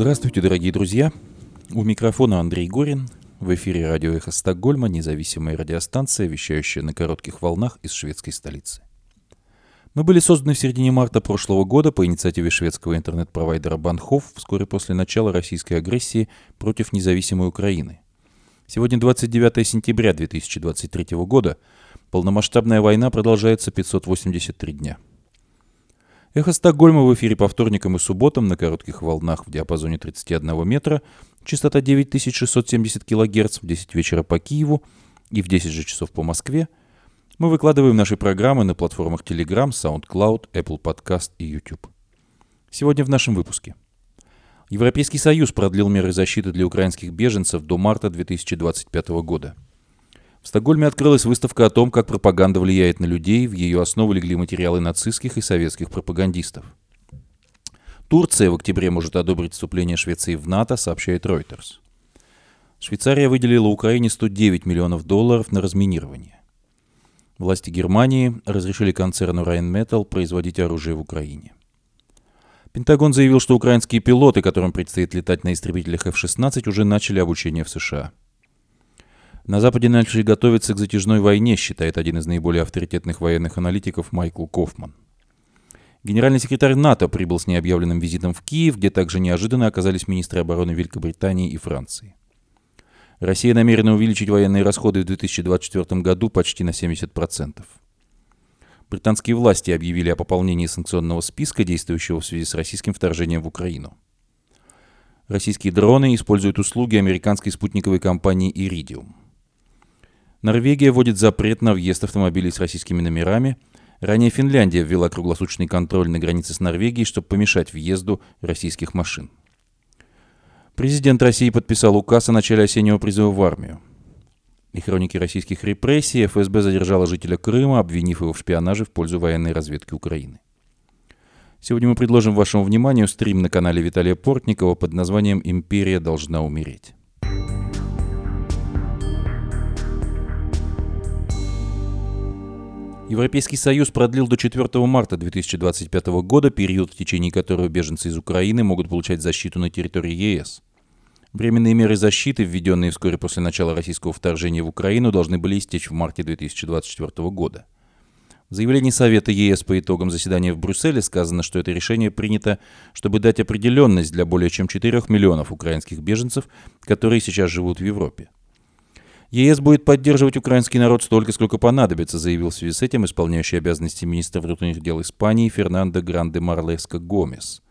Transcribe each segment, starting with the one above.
Здравствуйте, дорогие друзья. У микрофона Андрей Горин. В эфире радио «Эхо Стокгольма», независимая радиостанция, вещающая на коротких волнах из шведской столицы. Мы были созданы в середине марта прошлого года по инициативе шведского интернет-провайдера Банхов вскоре после начала российской агрессии против независимой Украины. Сегодня 29 сентября 2023 года. Полномасштабная война продолжается 583 дня. Эхо Стокгольма в эфире по вторникам и субботам на коротких волнах в диапазоне 31 метра, частота 9670 кГц в 10 вечера по Киеву и в 10 же часов по Москве. Мы выкладываем наши программы на платформах Telegram, SoundCloud, Apple Podcast и YouTube. Сегодня в нашем выпуске. Европейский Союз продлил меры защиты для украинских беженцев до марта 2025 года – в Стокгольме открылась выставка о том, как пропаганда влияет на людей. В ее основу легли материалы нацистских и советских пропагандистов. Турция в октябре может одобрить вступление Швеции в НАТО, сообщает Reuters. Швейцария выделила Украине 109 миллионов долларов на разминирование. Власти Германии разрешили концерну Rheinmetall производить оружие в Украине. Пентагон заявил, что украинские пилоты, которым предстоит летать на истребителях F-16, уже начали обучение в США. На Западе начали готовиться к затяжной войне, считает один из наиболее авторитетных военных аналитиков Майкл Кофман. Генеральный секретарь НАТО прибыл с необъявленным визитом в Киев, где также неожиданно оказались министры обороны Великобритании и Франции. Россия намерена увеличить военные расходы в 2024 году почти на 70%. Британские власти объявили о пополнении санкционного списка, действующего в связи с российским вторжением в Украину. Российские дроны используют услуги американской спутниковой компании «Иридиум». Норвегия вводит запрет на въезд автомобилей с российскими номерами. Ранее Финляндия ввела круглосуточный контроль на границе с Норвегией, чтобы помешать въезду российских машин. Президент России подписал указ о начале осеннего призыва в армию. И хроники российских репрессий ФСБ задержала жителя Крыма, обвинив его в шпионаже в пользу военной разведки Украины. Сегодня мы предложим вашему вниманию стрим на канале Виталия Портникова под названием «Империя должна умереть». Европейский Союз продлил до 4 марта 2025 года период, в течение которого беженцы из Украины могут получать защиту на территории ЕС. Временные меры защиты, введенные вскоре после начала российского вторжения в Украину, должны были истечь в марте 2024 года. В заявлении Совета ЕС по итогам заседания в Брюсселе сказано, что это решение принято, чтобы дать определенность для более чем 4 миллионов украинских беженцев, которые сейчас живут в Европе. ЕС будет поддерживать украинский народ столько, сколько понадобится, заявил в связи с этим исполняющий обязанности министра внутренних дел Испании Фернандо Гранде Марлеско Гомес.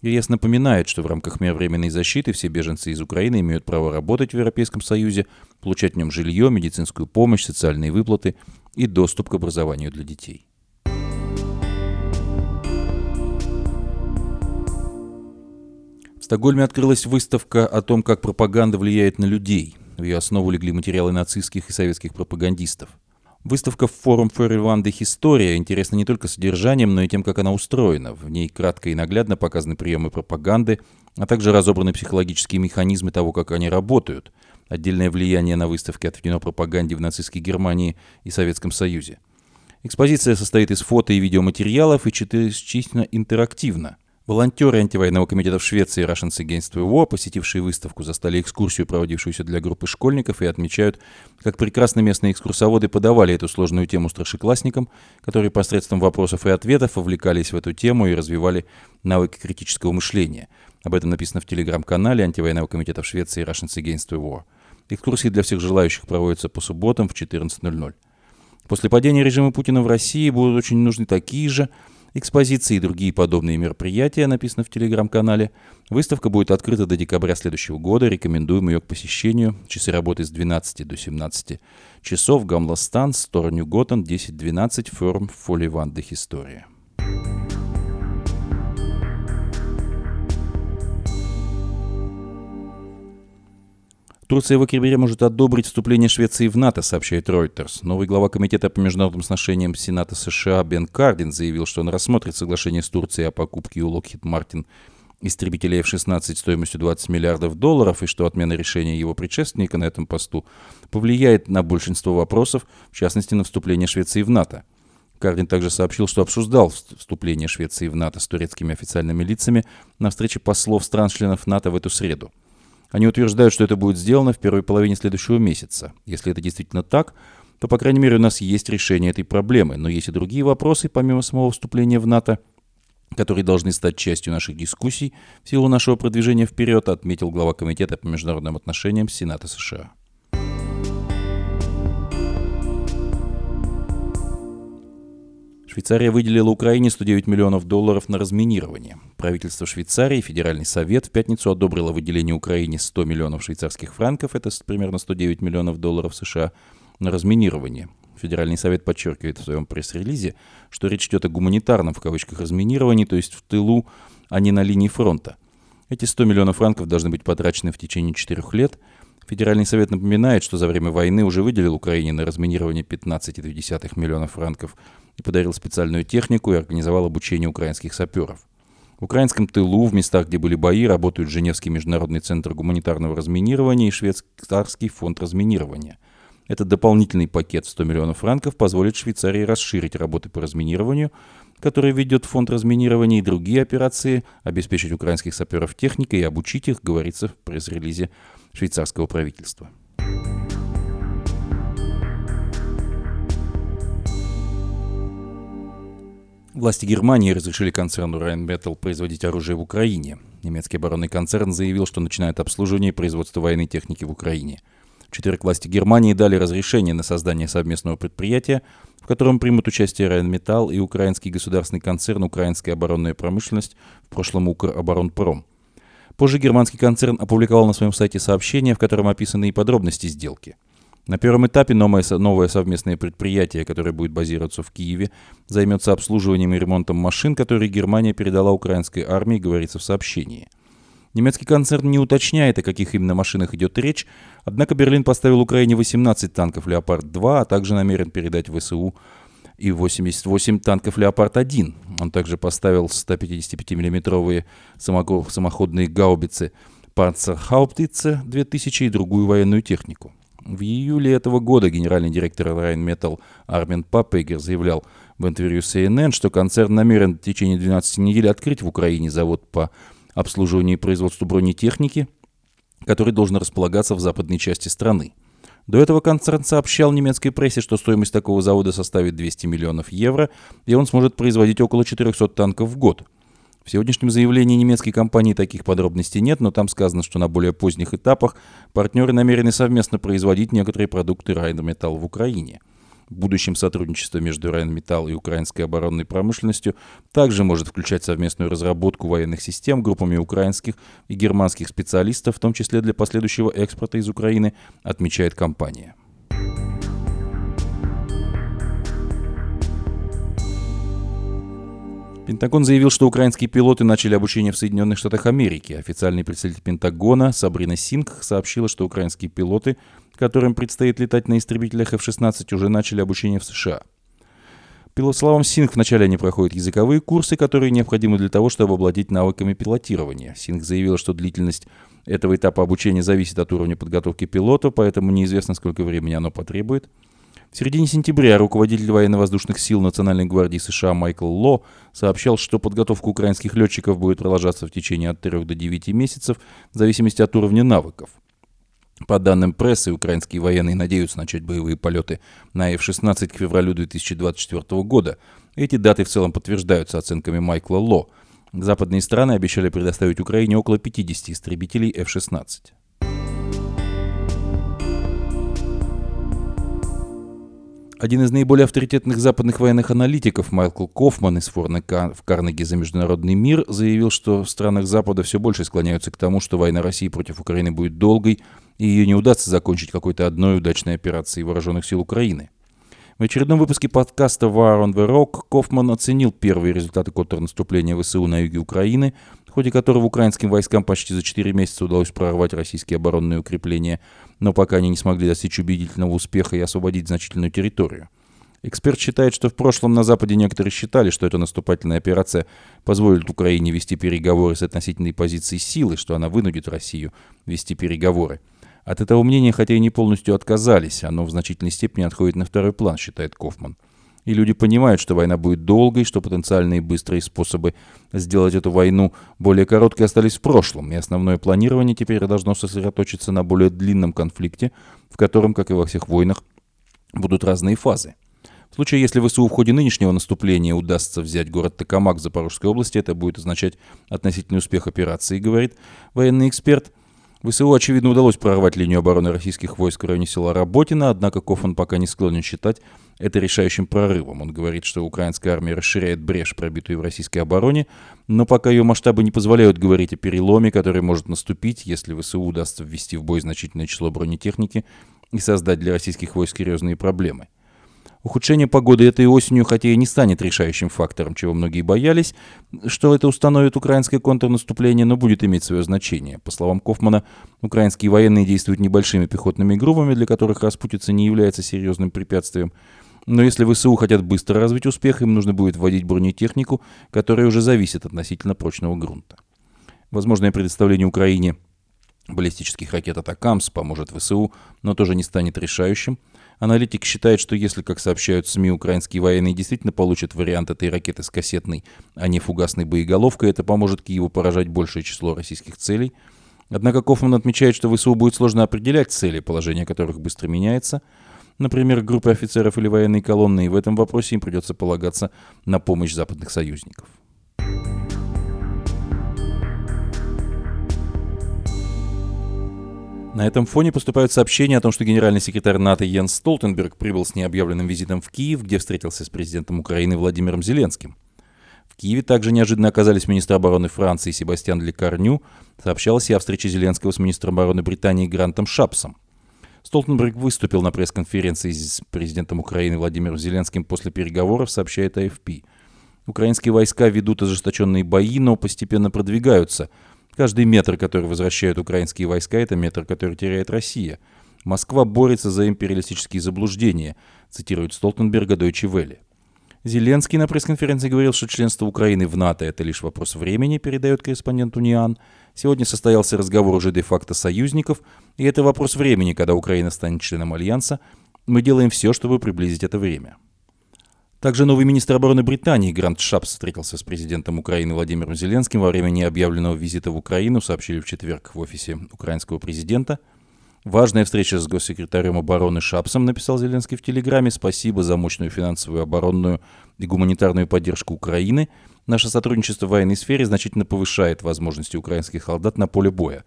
ЕС напоминает, что в рамках мер временной защиты все беженцы из Украины имеют право работать в Европейском Союзе, получать в нем жилье, медицинскую помощь, социальные выплаты и доступ к образованию для детей. В Стокгольме открылась выставка о том, как пропаганда влияет на людей – в ее основу легли материалы нацистских и советских пропагандистов. Выставка форум Ферриванды «История» интересна не только содержанием, но и тем, как она устроена. В ней кратко и наглядно показаны приемы пропаганды, а также разобраны психологические механизмы того, как они работают. Отдельное влияние на выставке отведено пропаганде в нацистской Германии и Советском Союзе. Экспозиция состоит из фото и видеоматериалов и частично интерактивна. Волонтеры антивоенного комитета в Швеции Russians Against War, посетившие выставку, застали экскурсию, проводившуюся для группы школьников, и отмечают, как прекрасно местные экскурсоводы подавали эту сложную тему старшеклассникам, которые посредством вопросов и ответов вовлекались в эту тему и развивали навыки критического мышления. Об этом написано в телеграм-канале антивоенного комитета в Швеции Russians Against War. Экскурсии для всех желающих проводятся по субботам в 14.00. После падения режима Путина в России будут очень нужны такие же – экспозиции и другие подобные мероприятия, написано в телеграм-канале. Выставка будет открыта до декабря следующего года. Рекомендуем ее к посещению. Часы работы с 12 до 17 часов. Гамластан, Стор Ньюготен, 10-12, Форум Фоливандых История. Турция в октябре может одобрить вступление Швеции в НАТО, сообщает Reuters. Новый глава Комитета по международным отношениям Сената США Бен Кардин заявил, что он рассмотрит соглашение с Турцией о покупке у Lockheed Martin истребителей F-16 стоимостью 20 миллиардов долларов и что отмена решения его предшественника на этом посту повлияет на большинство вопросов, в частности на вступление Швеции в НАТО. Кардин также сообщил, что обсуждал вступление Швеции в НАТО с турецкими официальными лицами на встрече послов стран-членов НАТО в эту среду. Они утверждают, что это будет сделано в первой половине следующего месяца. Если это действительно так, то, по крайней мере, у нас есть решение этой проблемы. Но есть и другие вопросы, помимо самого вступления в НАТО, которые должны стать частью наших дискуссий в силу нашего продвижения вперед, отметил глава Комитета по международным отношениям Сената США. Швейцария выделила Украине 109 миллионов долларов на разминирование. Правительство Швейцарии и Федеральный совет в пятницу одобрило выделение Украине 100 миллионов швейцарских франков, это примерно 109 миллионов долларов США, на разминирование. Федеральный совет подчеркивает в своем пресс-релизе, что речь идет о гуманитарном в кавычках разминировании, то есть в тылу, а не на линии фронта. Эти 100 миллионов франков должны быть потрачены в течение четырех лет. Федеральный совет напоминает, что за время войны уже выделил Украине на разминирование 15,2 миллионов франков – и подарил специальную технику и организовал обучение украинских саперов. В украинском тылу, в местах, где были бои, работают Женевский международный центр гуманитарного разминирования и Швейцарский фонд разминирования. Этот дополнительный пакет в 100 миллионов франков позволит Швейцарии расширить работы по разминированию, которые ведет фонд разминирования и другие операции, обеспечить украинских саперов техникой и обучить их, говорится в пресс-релизе швейцарского правительства. Власти Германии разрешили концерну Rheinmetall производить оружие в Украине. Немецкий оборонный концерн заявил, что начинает обслуживание и производство военной техники в Украине. В власти Германии дали разрешение на создание совместного предприятия, в котором примут участие Rheinmetall и украинский государственный концерн «Украинская оборонная промышленность», в прошлом «Укроборонпром». Позже германский концерн опубликовал на своем сайте сообщение, в котором описаны и подробности сделки – на первом этапе новое, новое совместное предприятие, которое будет базироваться в Киеве, займется обслуживанием и ремонтом машин, которые Германия передала украинской армии, говорится в сообщении. Немецкий концерн не уточняет, о каких именно машинах идет речь, однако Берлин поставил Украине 18 танков «Леопард-2», а также намерен передать ВСУ и 88 танков «Леопард-1». Он также поставил 155 миллиметровые самоходные гаубицы «Панцерхауптице» 2000 и другую военную технику. В июле этого года генеральный директор Rheinmetall Армин Папегер заявлял в интервью CNN, что концерн намерен в течение 12 недель открыть в Украине завод по обслуживанию и производству бронетехники, который должен располагаться в западной части страны. До этого концерн сообщал немецкой прессе, что стоимость такого завода составит 200 миллионов евро, и он сможет производить около 400 танков в год. В сегодняшнем заявлении немецкой компании таких подробностей нет, но там сказано, что на более поздних этапах партнеры намерены совместно производить некоторые продукты Rheinmetall в Украине. Будущем сотрудничество между Rheinmetall и украинской оборонной промышленностью также может включать совместную разработку военных систем группами украинских и германских специалистов, в том числе для последующего экспорта из Украины, отмечает компания. Пентагон заявил, что украинские пилоты начали обучение в Соединенных Штатах Америки. Официальный представитель Пентагона Сабрина Синг сообщила, что украинские пилоты, которым предстоит летать на истребителях F-16, уже начали обучение в США. По словам Синг, вначале они проходят языковые курсы, которые необходимы для того, чтобы обладать навыками пилотирования. Синг заявила, что длительность этого этапа обучения зависит от уровня подготовки пилота, поэтому неизвестно, сколько времени оно потребует. В середине сентября руководитель военно-воздушных сил Национальной гвардии США Майкл Ло сообщал, что подготовка украинских летчиков будет продолжаться в течение от 3 до 9 месяцев в зависимости от уровня навыков. По данным прессы, украинские военные надеются начать боевые полеты на F-16 к февралю 2024 года. Эти даты в целом подтверждаются оценками Майкла Ло. Западные страны обещали предоставить Украине около 50 истребителей F-16. Один из наиболее авторитетных западных военных аналитиков Майкл Кофман из фонда в Карнеги за международный мир заявил, что в странах Запада все больше склоняются к тому, что война России против Украины будет долгой, и ее не удастся закончить какой-то одной удачной операцией вооруженных сил Украины. В очередном выпуске подкаста War on the Rock Кофман оценил первые результаты контрнаступления ВСУ на юге Украины, в ходе которого украинским войскам почти за 4 месяца удалось прорвать российские оборонные укрепления – но пока они не смогли достичь убедительного успеха и освободить значительную территорию. Эксперт считает, что в прошлом на Западе некоторые считали, что эта наступательная операция позволит Украине вести переговоры с относительной позицией силы, что она вынудит Россию вести переговоры. От этого мнения, хотя и не полностью отказались, оно в значительной степени отходит на второй план, считает Кофман. И люди понимают, что война будет долгой, что потенциальные быстрые способы сделать эту войну более короткой остались в прошлом, и основное планирование теперь должно сосредоточиться на более длинном конфликте, в котором, как и во всех войнах, будут разные фазы. В случае, если ВСУ в ходе нынешнего наступления удастся взять город Токамак в Запорожской области, это будет означать относительный успех операции, говорит военный эксперт. ВСУ, очевидно, удалось прорвать линию обороны российских войск в районе села Работина, однако Кофан пока не склонен считать это решающим прорывом. Он говорит, что украинская армия расширяет брешь, пробитую в российской обороне, но пока ее масштабы не позволяют говорить о переломе, который может наступить, если ВСУ удастся ввести в бой значительное число бронетехники и создать для российских войск серьезные проблемы. Ухудшение погоды этой осенью, хотя и не станет решающим фактором, чего многие боялись, что это установит украинское контрнаступление, но будет иметь свое значение. По словам Кофмана, украинские военные действуют небольшими пехотными группами, для которых распутица не является серьезным препятствием. Но если ВСУ хотят быстро развить успех, им нужно будет вводить бронетехнику, которая уже зависит от относительно прочного грунта. Возможное предоставление Украине баллистических ракет «Атакамс» поможет ВСУ, но тоже не станет решающим – Аналитик считает, что если, как сообщают СМИ, украинские военные действительно получат вариант этой ракеты с кассетной, а не фугасной боеголовкой, это поможет Киеву поражать большее число российских целей. Однако Кофман отмечает, что ВСУ будет сложно определять цели, положение которых быстро меняется. Например, группы офицеров или военной колонны, и в этом вопросе им придется полагаться на помощь западных союзников. На этом фоне поступают сообщения о том, что генеральный секретарь НАТО Йенс Столтенберг прибыл с необъявленным визитом в Киев, где встретился с президентом Украины Владимиром Зеленским. В Киеве также неожиданно оказались министр обороны Франции Себастьян Лекарню. Сообщалось и о встрече Зеленского с министром обороны Британии Грантом Шапсом. Столтенберг выступил на пресс-конференции с президентом Украины Владимиром Зеленским после переговоров, сообщает АФП. Украинские войска ведут ожесточенные бои, но постепенно продвигаются – Каждый метр, который возвращают украинские войска, это метр, который теряет Россия. Москва борется за империалистические заблуждения, цитирует Столтенберга Deutsche Welle. Зеленский на пресс-конференции говорил, что членство Украины в НАТО – это лишь вопрос времени, передает корреспондент Униан. Сегодня состоялся разговор уже де-факто союзников, и это вопрос времени, когда Украина станет членом Альянса. Мы делаем все, чтобы приблизить это время. Также новый министр обороны Британии Грант Шапс встретился с президентом Украины Владимиром Зеленским во время необъявленного визита в Украину, сообщили в четверг в офисе украинского президента. Важная встреча с госсекретарем обороны Шапсом, написал Зеленский в Телеграме. Спасибо за мощную финансовую, оборонную и гуманитарную поддержку Украины. Наше сотрудничество в военной сфере значительно повышает возможности украинских солдат на поле боя.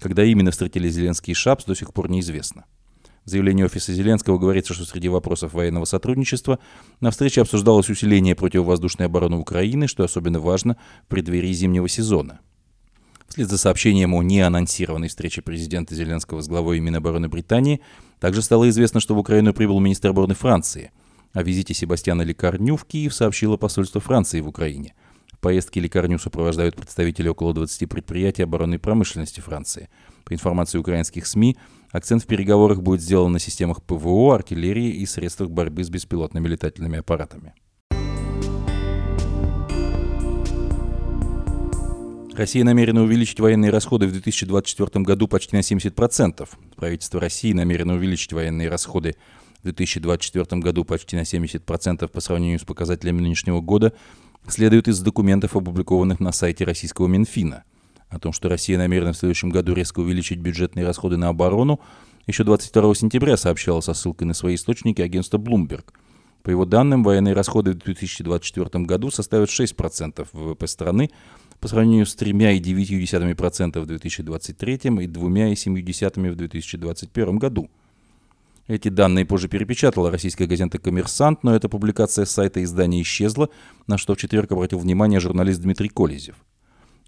Когда именно встретили Зеленский и Шапс, до сих пор неизвестно. В заявлении офиса Зеленского говорится, что среди вопросов военного сотрудничества на встрече обсуждалось усиление противовоздушной обороны Украины, что особенно важно в преддверии зимнего сезона. Вслед за сообщением о неанонсированной встрече президента Зеленского с главой Минобороны Британии, также стало известно, что в Украину прибыл министр обороны Франции. О визите Себастьяна Лекарню в Киев сообщило посольство Франции в Украине. В поездке Лекарню сопровождают представители около 20 предприятий оборонной промышленности Франции. По информации украинских СМИ, Акцент в переговорах будет сделан на системах ПВО, артиллерии и средствах борьбы с беспилотными летательными аппаратами. Россия намерена увеличить военные расходы в 2024 году почти на 70%. Правительство России намерено увеличить военные расходы в 2024 году почти на 70% по сравнению с показателями нынешнего года, следует из документов, опубликованных на сайте российского Минфина – о том, что Россия намерена в следующем году резко увеличить бюджетные расходы на оборону, еще 22 сентября сообщала со ссылкой на свои источники агентство Bloomberg. По его данным, военные расходы в 2024 году составят 6% ВВП страны по сравнению с 3,9% в 2023 и 2,7% в 2021 году. Эти данные позже перепечатала российская газета «Коммерсант», но эта публикация с сайта издания исчезла, на что в четверг обратил внимание журналист Дмитрий Колезев –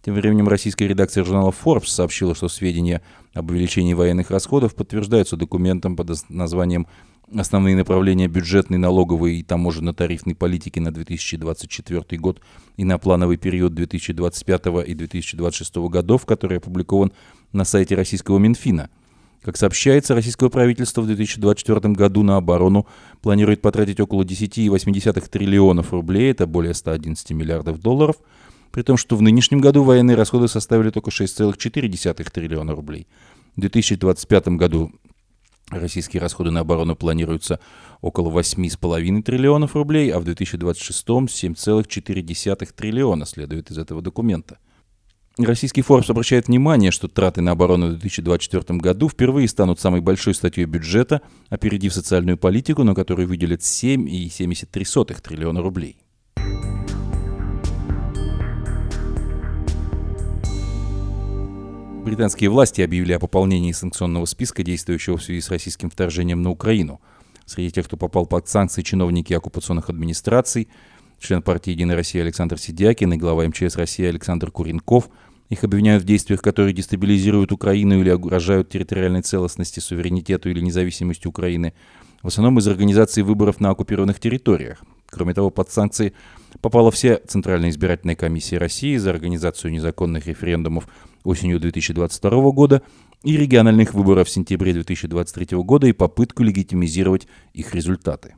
тем временем российская редакция журнала Forbes сообщила, что сведения об увеличении военных расходов подтверждаются документом под названием «Основные направления бюджетной, налоговой и таможенно-тарифной политики на 2024 год и на плановый период 2025 и 2026 годов», который опубликован на сайте российского Минфина. Как сообщается, российское правительство в 2024 году на оборону планирует потратить около 10,8 триллионов рублей, это более 111 миллиардов долларов – при том, что в нынешнем году военные расходы составили только 6,4 триллиона рублей. В 2025 году Российские расходы на оборону планируются около 8,5 триллионов рублей, а в 2026 7,4 триллиона, следует из этого документа. Российский Forbes обращает внимание, что траты на оборону в 2024 году впервые станут самой большой статьей бюджета, опередив социальную политику, на которую выделят 7,73 триллиона рублей. Британские власти объявили о пополнении санкционного списка, действующего в связи с российским вторжением на Украину. Среди тех, кто попал под санкции, чиновники оккупационных администраций, член партии «Единая Россия» Александр Сидякин и глава МЧС России Александр Куренков. Их обвиняют в действиях, которые дестабилизируют Украину или угрожают территориальной целостности, суверенитету или независимости Украины, в основном из организации выборов на оккупированных территориях. Кроме того, под санкции попала вся Центральная избирательная комиссия России за организацию незаконных референдумов осенью 2022 года и региональных выборов в сентябре 2023 года и попытку легитимизировать их результаты.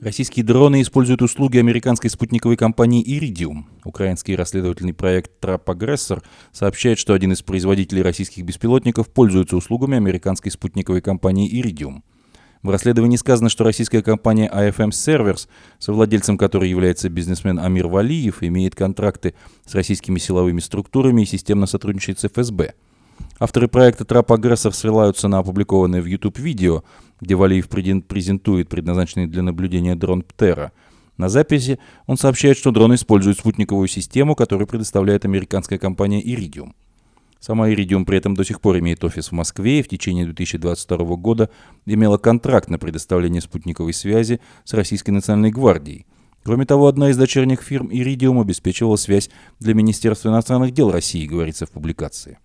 Российские дроны используют услуги американской спутниковой компании Iridium. Украинский расследовательный проект Aggressor сообщает, что один из производителей российских беспилотников пользуется услугами американской спутниковой компании Iridium – в расследовании сказано, что российская компания AFM Servers, совладельцем которой является бизнесмен Амир Валиев, имеет контракты с российскими силовыми структурами и системно сотрудничает с ФСБ. Авторы проекта «Трап Агрессор» ссылаются на опубликованное в YouTube видео, где Валиев презентует предназначенный для наблюдения дрон «Птера». На записи он сообщает, что дрон использует спутниковую систему, которую предоставляет американская компания «Иридиум». Сама Iridium при этом до сих пор имеет офис в Москве и в течение 2022 года имела контракт на предоставление спутниковой связи с Российской национальной гвардией. Кроме того, одна из дочерних фирм Iridium обеспечивала связь для Министерства иностранных дел России, говорится в публикации.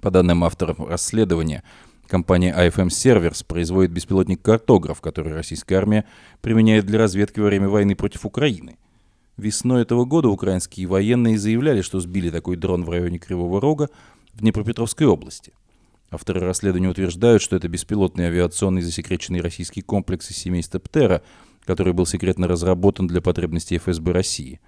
По данным авторов расследования, компания IFM Servers производит беспилотник «Картограф», который российская армия применяет для разведки во время войны против Украины. Весной этого года украинские военные заявляли, что сбили такой дрон в районе Кривого Рога в Днепропетровской области. Авторы расследования утверждают, что это беспилотный авиационный засекреченный российский комплекс из семейства Птера, который был секретно разработан для потребностей ФСБ России.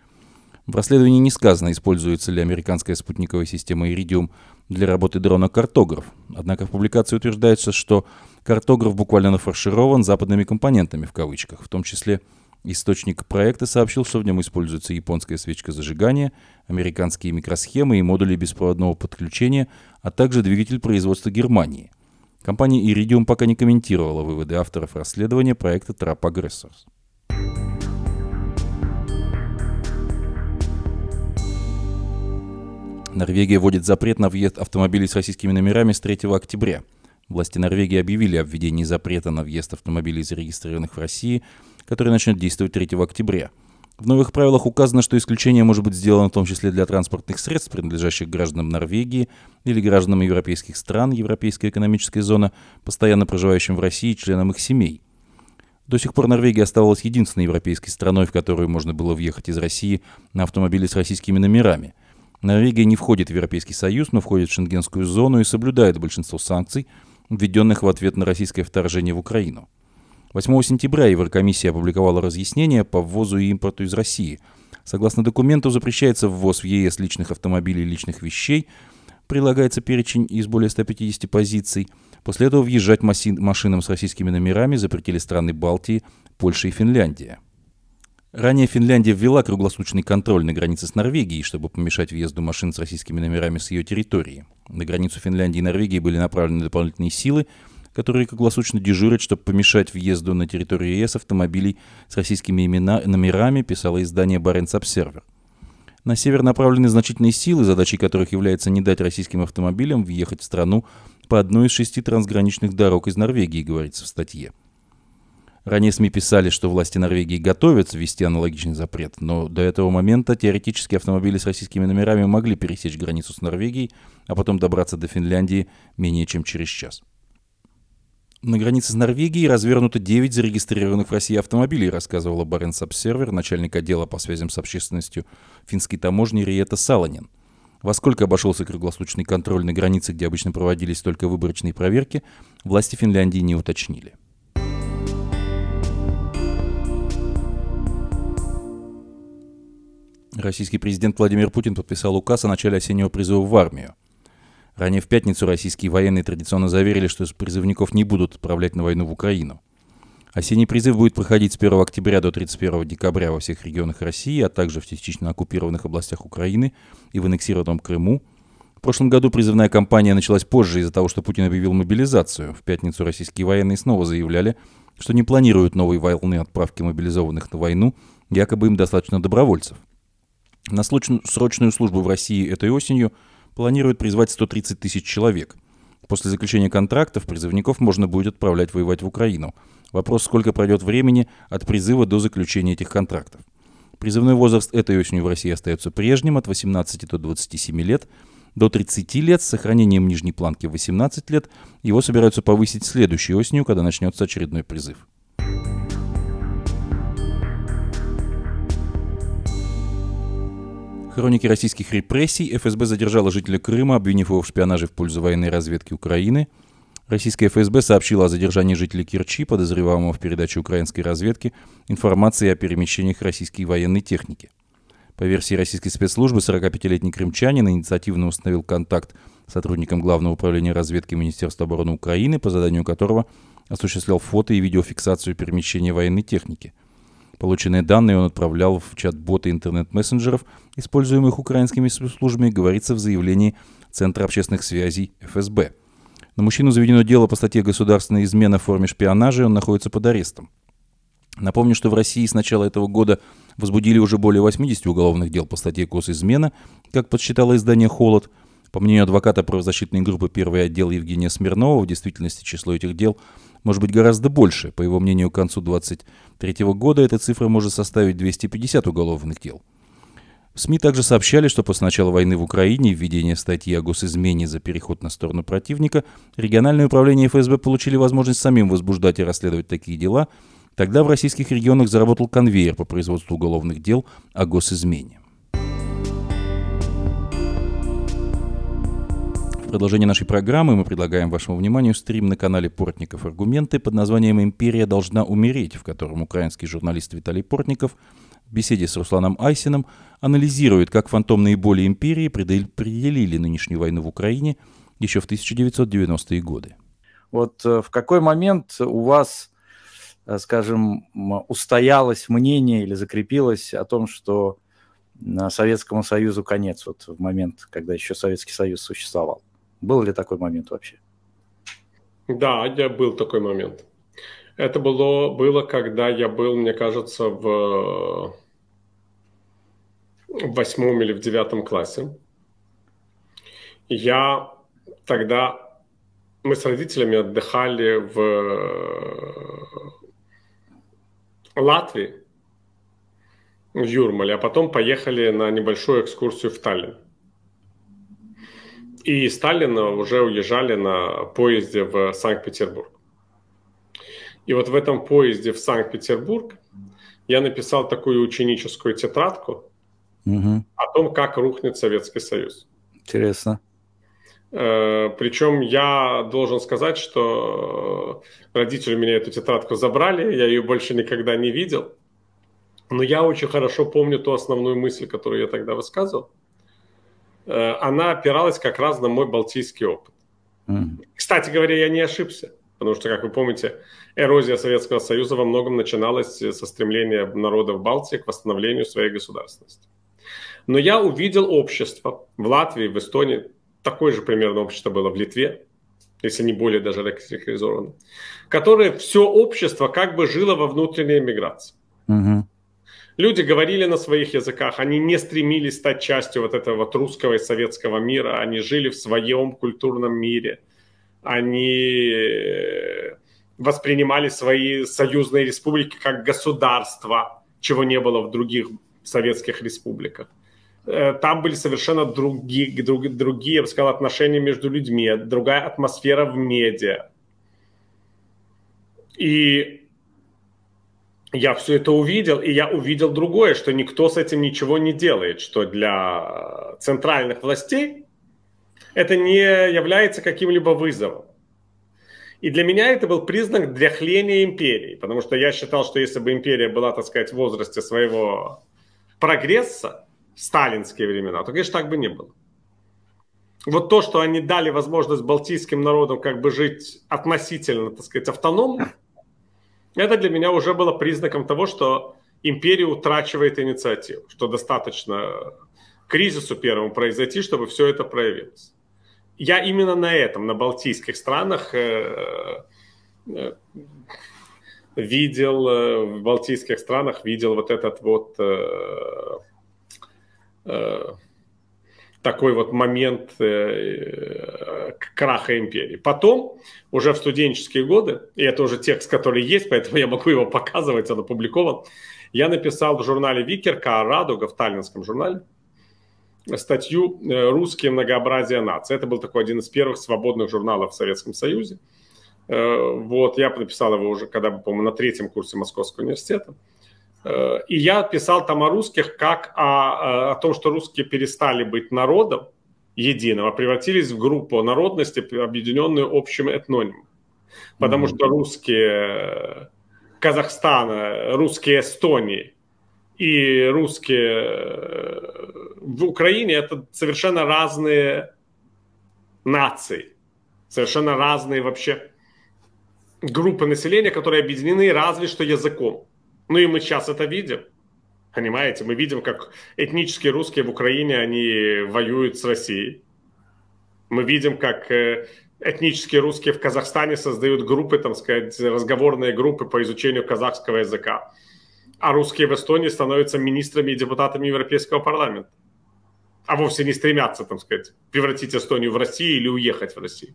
В расследовании не сказано, используется ли американская спутниковая система «Иридиум» для работы дрона «Картограф». Однако в публикации утверждается, что картограф буквально нафарширован западными компонентами в кавычках, в том числе – Источник проекта сообщил, что в нем используется японская свечка зажигания, американские микросхемы и модули беспроводного подключения, а также двигатель производства Германии. Компания Iridium пока не комментировала выводы авторов расследования проекта Trap Aggressors. Норвегия вводит запрет на въезд автомобилей с российскими номерами с 3 октября. Власти Норвегии объявили о введении запрета на въезд автомобилей, зарегистрированных в России – который начнет действовать 3 октября. В новых правилах указано, что исключение может быть сделано в том числе для транспортных средств, принадлежащих гражданам Норвегии или гражданам европейских стран, Европейская экономическая зона, постоянно проживающим в России и членам их семей. До сих пор Норвегия оставалась единственной европейской страной, в которую можно было въехать из России на автомобиле с российскими номерами. Норвегия не входит в Европейский Союз, но входит в Шенгенскую зону и соблюдает большинство санкций, введенных в ответ на российское вторжение в Украину. 8 сентября Еврокомиссия опубликовала разъяснения по ввозу и импорту из России. Согласно документу, запрещается ввоз в ЕС личных автомобилей и личных вещей. Прилагается перечень из более 150 позиций. После этого въезжать машинам с российскими номерами запретили страны Балтии, Польша и Финляндия. Ранее Финляндия ввела круглосуточный контроль на границе с Норвегией, чтобы помешать въезду машин с российскими номерами с ее территории. На границу Финляндии и Норвегии были направлены дополнительные силы – которые круглосуточно дежурят, чтобы помешать въезду на территорию ЕС автомобилей с российскими имена, номерами, писало издание «Баренц Обсервер». На север направлены значительные силы, задачей которых является не дать российским автомобилям въехать в страну по одной из шести трансграничных дорог из Норвегии, говорится в статье. Ранее СМИ писали, что власти Норвегии готовятся ввести аналогичный запрет, но до этого момента теоретически автомобили с российскими номерами могли пересечь границу с Норвегией, а потом добраться до Финляндии менее чем через час. На границе с Норвегией развернуто 9 зарегистрированных в России автомобилей, рассказывала Баренц Обсервер, начальник отдела по связям с общественностью финской таможни Риета Саланин. Во сколько обошелся круглосуточный контроль на границе, где обычно проводились только выборочные проверки, власти Финляндии не уточнили. Российский президент Владимир Путин подписал указ о начале осеннего призыва в армию. Ранее в пятницу российские военные традиционно заверили, что призывников не будут отправлять на войну в Украину. Осенний призыв будет проходить с 1 октября до 31 декабря во всех регионах России, а также в частично оккупированных областях Украины и в аннексированном Крыму. В прошлом году призывная кампания началась позже из-за того, что Путин объявил мобилизацию. В пятницу российские военные снова заявляли, что не планируют новой волны отправки мобилизованных на войну, якобы им достаточно добровольцев. На срочную службу в России этой осенью планируют призвать 130 тысяч человек. После заключения контрактов призывников можно будет отправлять воевать в Украину – Вопрос, сколько пройдет времени от призыва до заключения этих контрактов. Призывной возраст этой осенью в России остается прежним, от 18 до 27 лет. До 30 лет с сохранением нижней планки в 18 лет его собираются повысить следующей осенью, когда начнется очередной призыв. Хроники российских репрессий ФСБ задержала жителя Крыма, обвинив его в шпионаже в пользу военной разведки Украины – Российская ФСБ сообщила о задержании жителей Керчи, подозреваемого в передаче украинской разведки информации о перемещениях российской военной техники. По версии российской спецслужбы, 45-летний крымчанин инициативно установил контакт с сотрудником Главного управления разведки Министерства обороны Украины, по заданию которого осуществлял фото и видеофиксацию перемещения военной техники. Полученные данные он отправлял в чат-боты интернет-мессенджеров, используемых украинскими спецслужбами, говорится в заявлении Центра общественных связей ФСБ – на мужчину заведено дело по статье «Государственная измена в форме шпионажа», и он находится под арестом. Напомню, что в России с начала этого года возбудили уже более 80 уголовных дел по статье «Госизмена», как подсчитало издание «Холод». По мнению адвоката правозащитной группы «Первый отдел» Евгения Смирнова, в действительности число этих дел может быть гораздо больше. По его мнению, к концу 2023 года эта цифра может составить 250 уголовных дел – СМИ также сообщали, что после начала войны в Украине и введения статьи о госизмене за переход на сторону противника, региональные управления ФСБ получили возможность самим возбуждать и расследовать такие дела. Тогда в российских регионах заработал конвейер по производству уголовных дел о госизмене. В продолжение нашей программы мы предлагаем вашему вниманию стрим на канале Портников «Аргументы» под названием «Империя должна умереть», в котором украинский журналист Виталий Портников – в беседе с Русланом Айсином анализирует, как фантомные боли империи определили нынешнюю войну в Украине еще в 1990-е годы. Вот э, в какой момент у вас, э, скажем, устоялось мнение или закрепилось о том, что Советскому Союзу конец, вот в момент, когда еще Советский Союз существовал? Был ли такой момент вообще? Да, был такой момент. Это было, было, когда я был, мне кажется, в восьмом или в девятом классе. Я тогда... Мы с родителями отдыхали в Латвии, в Юрмале, а потом поехали на небольшую экскурсию в Таллин. И из Таллина уже уезжали на поезде в Санкт-Петербург. И вот в этом поезде в Санкт-Петербург я написал такую ученическую тетрадку угу. о том, как рухнет Советский Союз. Интересно. Э, причем я должен сказать, что родители у меня эту тетрадку забрали, я ее больше никогда не видел. Но я очень хорошо помню ту основную мысль, которую я тогда высказывал. Э, она опиралась как раз на мой балтийский опыт. Mm. Кстати говоря, я не ошибся. Потому что, как вы помните, эрозия Советского Союза во многом начиналась со стремления народов Балтии к восстановлению своей государственности. Но я увидел общество в Латвии, в Эстонии, такое же примерно общество было в Литве, если не более даже радикализовано, которое все общество как бы жило во внутренней миграции. Угу. Люди говорили на своих языках, они не стремились стать частью вот этого вот русского и советского мира, они жили в своем культурном мире – они э, воспринимали свои союзные республики как государство, чего не было в других советских республиках. Э, там были совершенно другие, друг, другие, я бы сказал, отношения между людьми, другая атмосфера в медиа. И я все это увидел, и я увидел другое, что никто с этим ничего не делает, что для центральных властей это не является каким-либо вызовом. И для меня это был признак дряхления империи, потому что я считал, что если бы империя была, так сказать, в возрасте своего прогресса, сталинские времена, то, конечно, так бы не было. Вот то, что они дали возможность балтийским народам как бы жить относительно, так сказать, автономно, это для меня уже было признаком того, что империя утрачивает инициативу, что достаточно кризису первому произойти, чтобы все это проявилось. Я именно на этом, на балтийских странах э, э, видел, э, в балтийских странах видел вот этот вот такой вот момент краха империи. Потом, уже в студенческие годы, и это уже текст, который есть, поэтому я могу его показывать, он опубликован, я написал в журнале Викерка «Радуга», в таллинском журнале, статью э, «Русские многообразие нации». Это был такой один из первых свободных журналов в Советском Союзе. Э, вот, я написал его уже, когда, по-моему, на третьем курсе Московского университета. Э, и я писал там о русских как о, о том, что русские перестали быть народом единым, а превратились в группу народности, объединенную общим этнонимом. Потому mm-hmm. что русские Казахстана, русские Эстонии и русские в Украине это совершенно разные нации, совершенно разные вообще группы населения, которые объединены разве что языком. Ну и мы сейчас это видим. Понимаете, мы видим, как этнические русские в Украине, они воюют с Россией. Мы видим, как э, этнические русские в Казахстане создают группы, там сказать, разговорные группы по изучению казахского языка. А русские в Эстонии становятся министрами и депутатами Европейского парламента а вовсе не стремятся, там сказать, превратить Эстонию в Россию или уехать в Россию.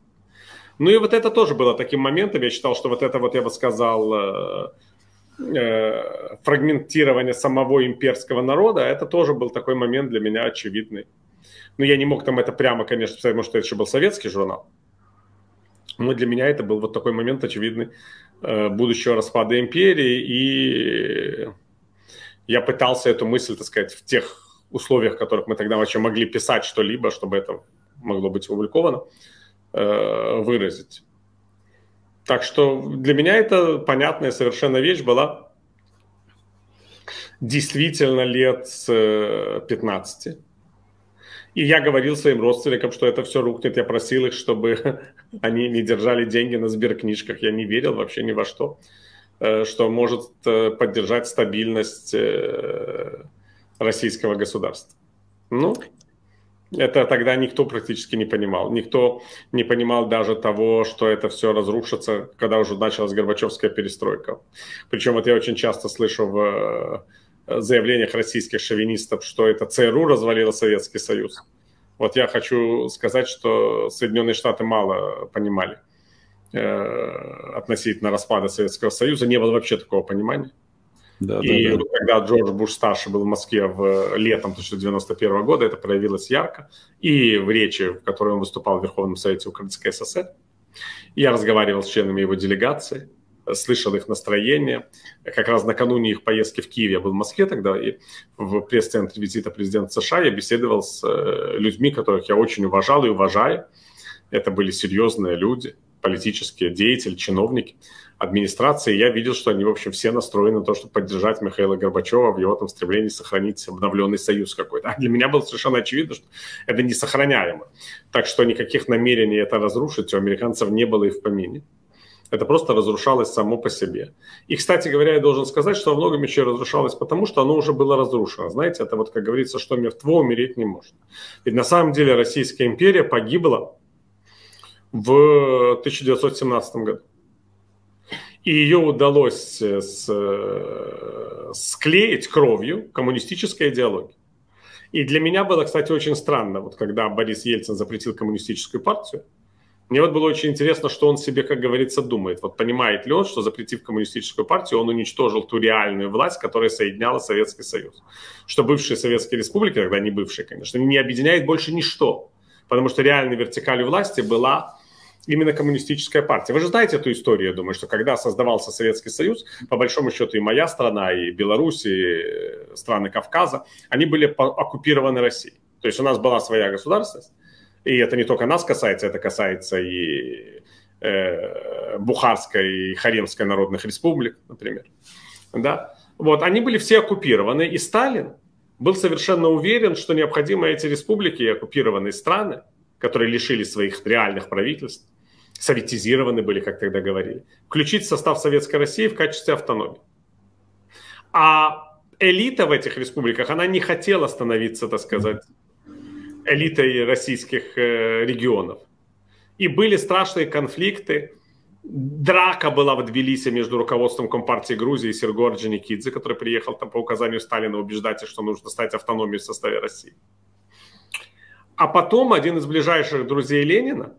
Ну и вот это тоже было таким моментом. Я считал, что вот это вот, я бы сказал, э, э, фрагментирование самого имперского народа, это тоже был такой момент для меня очевидный. Но я не мог там это прямо, конечно, потому что это еще был советский журнал. Но для меня это был вот такой момент очевидный будущего распада империи. И я пытался эту мысль, так сказать, в тех условиях, в которых мы тогда вообще могли писать что-либо, чтобы это могло быть опубликовано, э, выразить. Так что для меня это понятная совершенно вещь была действительно лет с 15. Э, И я говорил своим родственникам, что это все рухнет. Я просил их, чтобы они не держали деньги на сберкнижках. Я не верил вообще ни во что, э, что может поддержать стабильность российского государства. Ну, это тогда никто практически не понимал. Никто не понимал даже того, что это все разрушится, когда уже началась Горбачевская перестройка. Причем вот я очень часто слышу в э, заявлениях российских шовинистов, что это ЦРУ развалило Советский Союз. Вот я хочу сказать, что Соединенные Штаты мало понимали э, относительно распада Советского Союза. Не было вообще такого понимания. Да, и да, да. когда Джордж Буш старший был в Москве в летом 1991 года, это проявилось ярко. И в речи, в которой он выступал в Верховном Совете Украинской ССР, я разговаривал с членами его делегации, слышал их настроение. Как раз накануне их поездки в Киев я был в Москве тогда, и в пресс-центре визита президента США я беседовал с э, людьми, которых я очень уважал и уважаю. Это были серьезные люди, политические деятели, чиновники администрации, я видел, что они, в общем, все настроены на то, чтобы поддержать Михаила Горбачева в его там стремлении сохранить обновленный союз какой-то. А для меня было совершенно очевидно, что это несохраняемо. Так что никаких намерений это разрушить у американцев не было и в помине. Это просто разрушалось само по себе. И, кстати говоря, я должен сказать, что во многом еще разрушалось потому, что оно уже было разрушено. Знаете, это вот, как говорится, что мертво умереть не может. Ведь на самом деле Российская империя погибла в 1917 году и ее удалось э, с, э, склеить кровью коммунистическая идеология. И для меня было, кстати, очень странно, вот когда Борис Ельцин запретил коммунистическую партию, мне вот было очень интересно, что он себе, как говорится, думает. Вот понимает ли он, что запретив коммунистическую партию, он уничтожил ту реальную власть, которая соединяла Советский Союз. Что бывшие советские республики, тогда не бывшие, конечно, не объединяет больше ничто. Потому что реальной вертикалью власти была именно коммунистическая партия. Вы же знаете эту историю, я думаю, что когда создавался Советский Союз, по большому счету и моя страна, и Беларусь, и страны Кавказа, они были оккупированы Россией. То есть у нас была своя государственность, и это не только нас касается, это касается и э, Бухарской и Харемской народных республик, например. Да? Вот, они были все оккупированы, и Сталин был совершенно уверен, что необходимо эти республики и оккупированные страны, которые лишили своих реальных правительств, советизированы были, как тогда говорили, включить в состав Советской России в качестве автономии. А элита в этих республиках, она не хотела становиться, так сказать, элитой российских э, регионов. И были страшные конфликты. Драка была в Тбилиси между руководством Компартии Грузии и Серго Орджоникидзе, который приехал там по указанию Сталина убеждать, что нужно стать автономией в составе России. А потом один из ближайших друзей Ленина,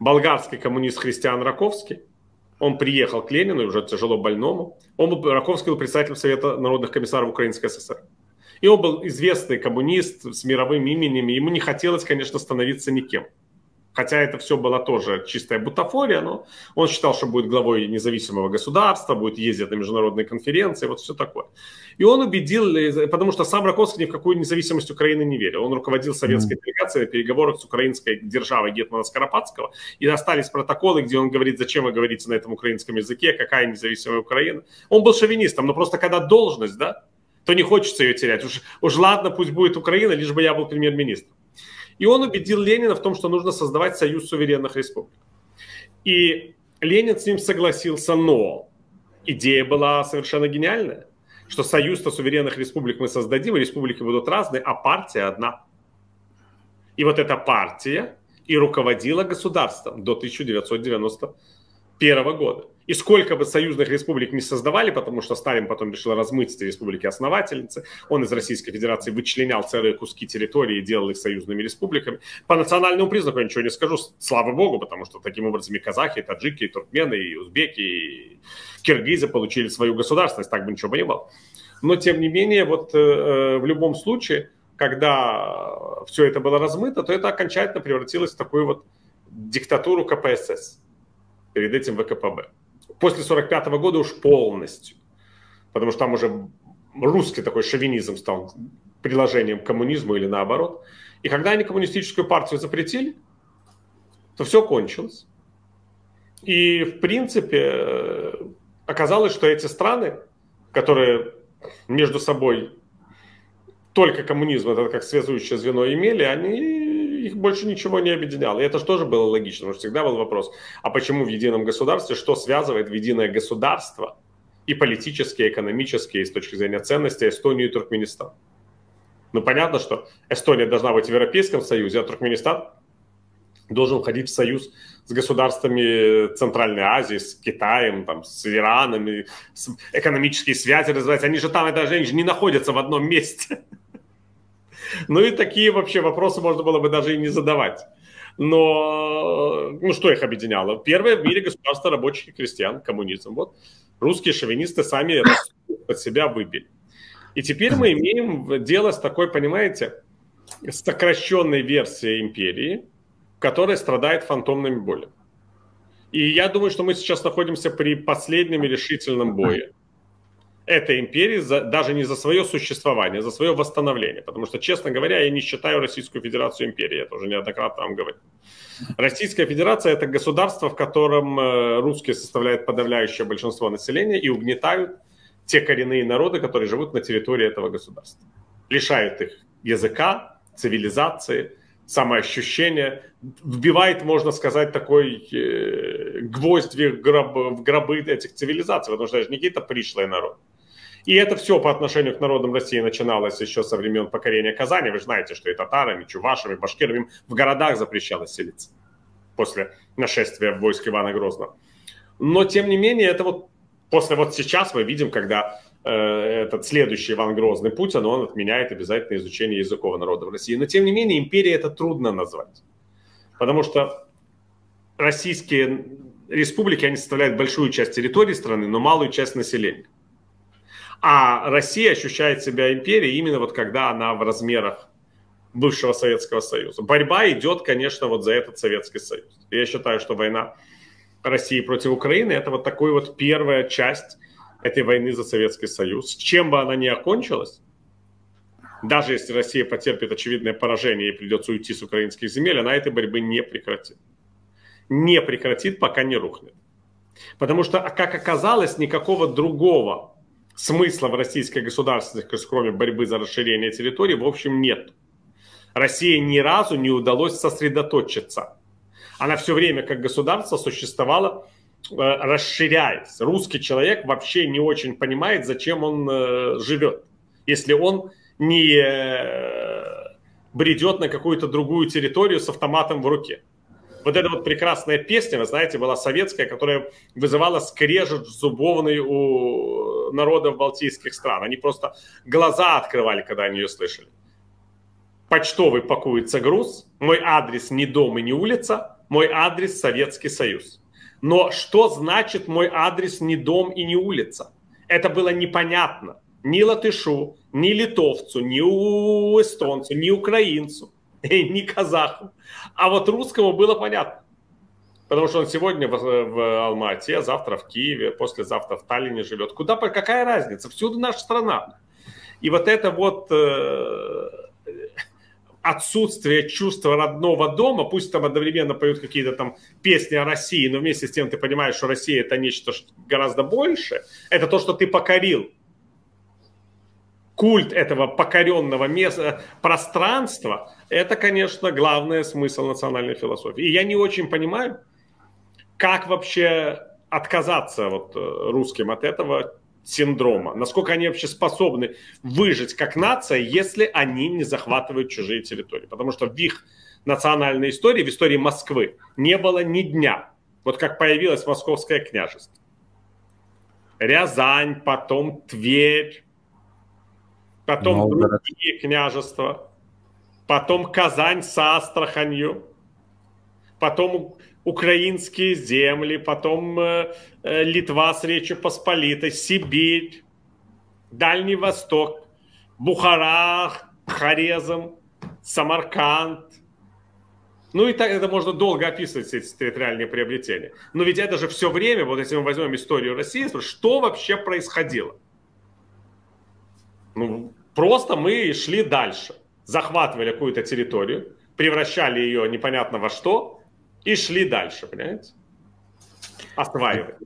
болгарский коммунист Христиан Раковский, он приехал к Ленину, уже тяжело больному. Он был, Раковский был председателем Совета народных комиссаров Украинской ССР. И он был известный коммунист с мировым именем. Ему не хотелось, конечно, становиться никем. Хотя это все было тоже чистая бутафория, но он считал, что будет главой независимого государства, будет ездить на международные конференции, вот все такое. И он убедил, потому что сам Раковский ни в какую независимость Украины не верил. Он руководил советской делегацией на переговорах с украинской державой Гетмана Скоропадского, и остались протоколы, где он говорит, зачем вы говорите на этом украинском языке, какая независимая Украина. Он был шовинистом, но просто когда должность, да, то не хочется ее терять. Уж, уж ладно, пусть будет Украина, лишь бы я был премьер-министром. И он убедил Ленина в том, что нужно создавать союз суверенных республик. И Ленин с ним согласился, но идея была совершенно гениальная, что союз-то суверенных республик мы создадим, и республики будут разные, а партия одна. И вот эта партия и руководила государством до 1991 года. И сколько бы союзных республик не создавали, потому что Сталин потом решил размыть эти республики-основательницы, он из Российской Федерации вычленял целые куски территории и делал их союзными республиками. По национальному признаку я ничего не скажу, слава богу, потому что таким образом и казахи, и таджики, и туркмены, и узбеки, и киргизы получили свою государственность, так бы ничего бы не было. Но, тем не менее, вот э, в любом случае, когда все это было размыто, то это окончательно превратилось в такую вот диктатуру КПСС, перед этим ВКПБ после 45 года уж полностью. Потому что там уже русский такой шовинизм стал приложением к коммунизму или наоборот. И когда они коммунистическую партию запретили, то все кончилось. И, в принципе, оказалось, что эти страны, которые между собой только коммунизм, это как связующее звено имели, они их больше ничего не объединяло. И это же тоже было логично, потому что всегда был вопрос, а почему в едином государстве, что связывает в единое государство и политические, и экономические, и с точки зрения ценностей Эстонию и Туркменистан? Ну, понятно, что Эстония должна быть в Европейском Союзе, а Туркменистан должен входить в союз с государствами Центральной Азии, с Китаем, там, с Ираном, и с экономические связи развивать. Они же там, это же не находятся в одном месте. Ну и такие вообще вопросы можно было бы даже и не задавать. Но, ну что их объединяло? Первое в мире государство рабочих и крестьян, коммунизм. Вот русские шовинисты сами под себя выбили. И теперь мы имеем дело с такой, понимаете, сокращенной версией империи, которая страдает фантомными болями. И я думаю, что мы сейчас находимся при последнем решительном бое этой империи за, даже не за свое существование, а за свое восстановление. Потому что, честно говоря, я не считаю Российскую Федерацию империей, я тоже неоднократно вам говорю. Российская Федерация – это государство, в котором э, русские составляют подавляющее большинство населения и угнетают те коренные народы, которые живут на территории этого государства. Лишают их языка, цивилизации, самоощущения, вбивает, можно сказать, такой э, гвоздь в, гроб, в гробы этих цивилизаций, потому что это же не какие-то пришлые народы. И это все по отношению к народам России начиналось еще со времен покорения Казани. Вы же знаете, что и татарами, чувашами, башкирами в городах запрещалось селиться после нашествия войск Ивана Грозного. Но, тем не менее, это вот после вот сейчас мы видим, когда э, этот следующий Иван Грозный Путин, он отменяет обязательно изучение языков народов России. Но, тем не менее, империя это трудно назвать. Потому что российские республики, они составляют большую часть территории страны, но малую часть населения. А Россия ощущает себя империей именно вот когда она в размерах бывшего Советского Союза. Борьба идет, конечно, вот за этот Советский Союз. Я считаю, что война России против Украины это вот такой вот первая часть этой войны за Советский Союз. Чем бы она ни окончилась, даже если Россия потерпит очевидное поражение и придется уйти с украинских земель, она этой борьбы не прекратит. Не прекратит, пока не рухнет. Потому что, как оказалось, никакого другого смысла в российской государственности, кроме борьбы за расширение территории, в общем, нет. России ни разу не удалось сосредоточиться. Она все время как государство существовала, э, расширяясь. Русский человек вообще не очень понимает, зачем он э, живет, если он не э, бредет на какую-то другую территорию с автоматом в руке. Вот эта вот прекрасная песня, вы знаете, была советская, которая вызывала скрежет зубовный у народов балтийских стран. Они просто глаза открывали, когда они ее слышали. Почтовый пакуется груз, мой адрес не дом и не улица, мой адрес Советский Союз. Но что значит мой адрес не дом и не улица? Это было непонятно ни латышу, ни литовцу, ни эстонцу, ни украинцу, ни казаху. А вот русскому было понятно. Потому что он сегодня в, в Алмате, завтра в Киеве, послезавтра в Таллине живет. Куда, какая разница? Всюду наша страна. И вот это вот э, отсутствие чувства родного дома, пусть там одновременно поют какие-то там песни о России, но вместе с тем ты понимаешь, что Россия это нечто гораздо больше, это то, что ты покорил. Культ этого покоренного места, пространства, это, конечно, главный смысл национальной философии. И я не очень понимаю, как вообще отказаться вот э, русским от этого синдрома, насколько они вообще способны выжить как нация, если они не захватывают чужие территории. Потому что в их национальной истории, в истории Москвы, не было ни дня. Вот как появилось Московское княжество. Рязань, потом Тверь, потом Новгород. другие княжества, потом Казань с Астраханью, потом украинские земли, потом э, э, Литва с Речью Посполитой, Сибирь, Дальний Восток, Бухара, Хорезм, Самарканд. Ну и так это можно долго описывать эти территориальные приобретения. Но ведь это же все время, вот если мы возьмем историю России, что вообще происходило? Ну, просто мы шли дальше. Захватывали какую-то территорию, превращали ее непонятно во что, и шли дальше, понимаете? Осваивать.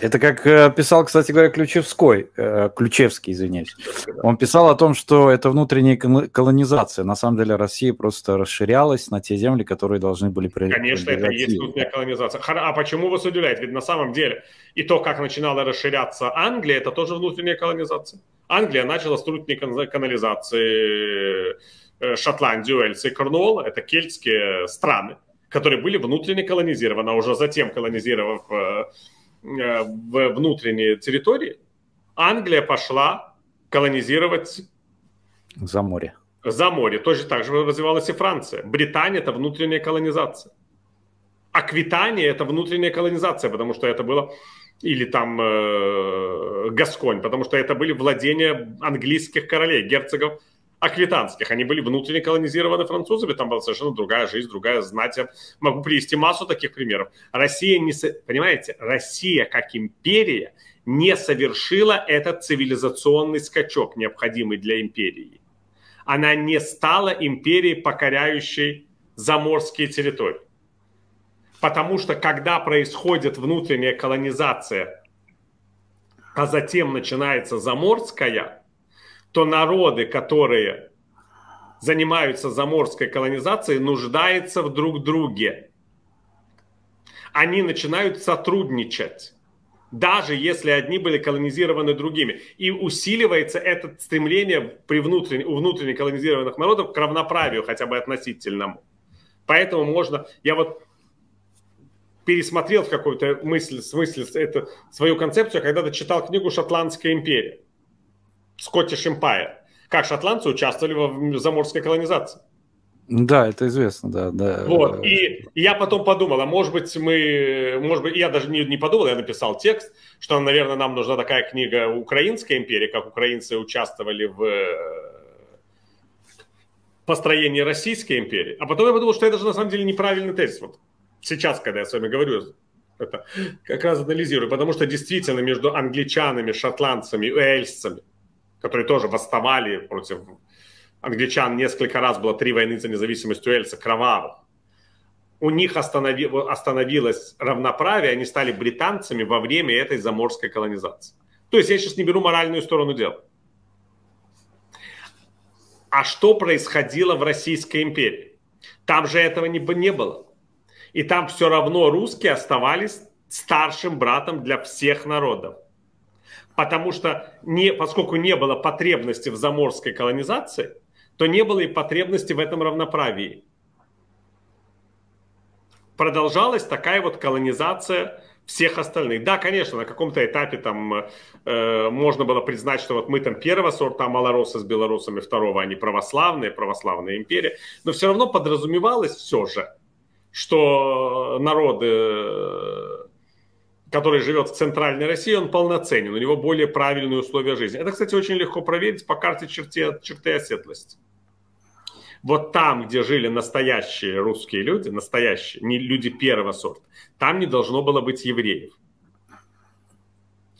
Это как э, писал, кстати говоря, Ключевской, э, Ключевский, извиняюсь. Он писал о том, что это внутренняя колонизация. На самом деле Россия просто расширялась на те земли, которые должны были принадлежать. Конечно, это и есть внутренняя колонизация. А почему вас удивляет? Ведь на самом деле и то, как начинала расширяться Англия, это тоже внутренняя колонизация. Англия начала с внутренней колонизации э, Шотландию, Уэльс и Корнуолл. Это кельтские страны которые были внутренне колонизированы, а уже затем колонизировав э, э, в внутренние территории, Англия пошла колонизировать за море. За море. Точно так же развивалась и Франция. Британия – это внутренняя колонизация. Аквитания – это внутренняя колонизация, потому что это было или там э, Гасконь, потому что это были владения английских королей, герцогов аквитанских. Они были внутренне колонизированы французами, там была совершенно другая жизнь, другая знать. Я могу привести массу таких примеров. Россия не... Понимаете, Россия как империя не совершила этот цивилизационный скачок, необходимый для империи. Она не стала империей, покоряющей заморские территории. Потому что когда происходит внутренняя колонизация, а затем начинается заморская, то народы, которые занимаются заморской колонизацией, нуждаются в друг друге. Они начинают сотрудничать, даже если одни были колонизированы другими. И усиливается это стремление при внутренне, у внутренне колонизированных народов к равноправию, хотя бы относительному. Поэтому можно... Я вот пересмотрел в какой-то мысли, смысле эту, свою концепцию, когда-то читал книгу «Шотландская империя». Scottish Empire. Как шотландцы участвовали в заморской колонизации. Да, это известно, да, да. Вот, и я потом подумал, а может быть мы, может быть, я даже не, не подумал, я написал текст, что, наверное, нам нужна такая книга «Украинская империя», как украинцы участвовали в построении Российской империи. А потом я подумал, что это же на самом деле неправильный тезис. Вот сейчас, когда я с вами говорю, это как раз анализирую, потому что действительно между англичанами, шотландцами, уэльсцами – которые тоже восставали против англичан. Несколько раз было три войны за независимость Уэльса, кровавых. У них останови, остановилось равноправие, они стали британцами во время этой заморской колонизации. То есть я сейчас не беру моральную сторону дела. А что происходило в Российской империи? Там же этого не, не было. И там все равно русские оставались старшим братом для всех народов. Потому что, не, поскольку не было потребности в заморской колонизации, то не было и потребности в этом равноправии. Продолжалась такая вот колонизация всех остальных. Да, конечно, на каком-то этапе там э, можно было признать, что вот мы там первого сорта малоросы с белорусами, второго они православные, православная империя, но все равно подразумевалось все же, что народы, который живет в центральной России, он полноценен, у него более правильные условия жизни. Это, кстати, очень легко проверить по карте черте, черты оседлости. Вот там, где жили настоящие русские люди, настоящие, не люди первого сорта, там не должно было быть евреев.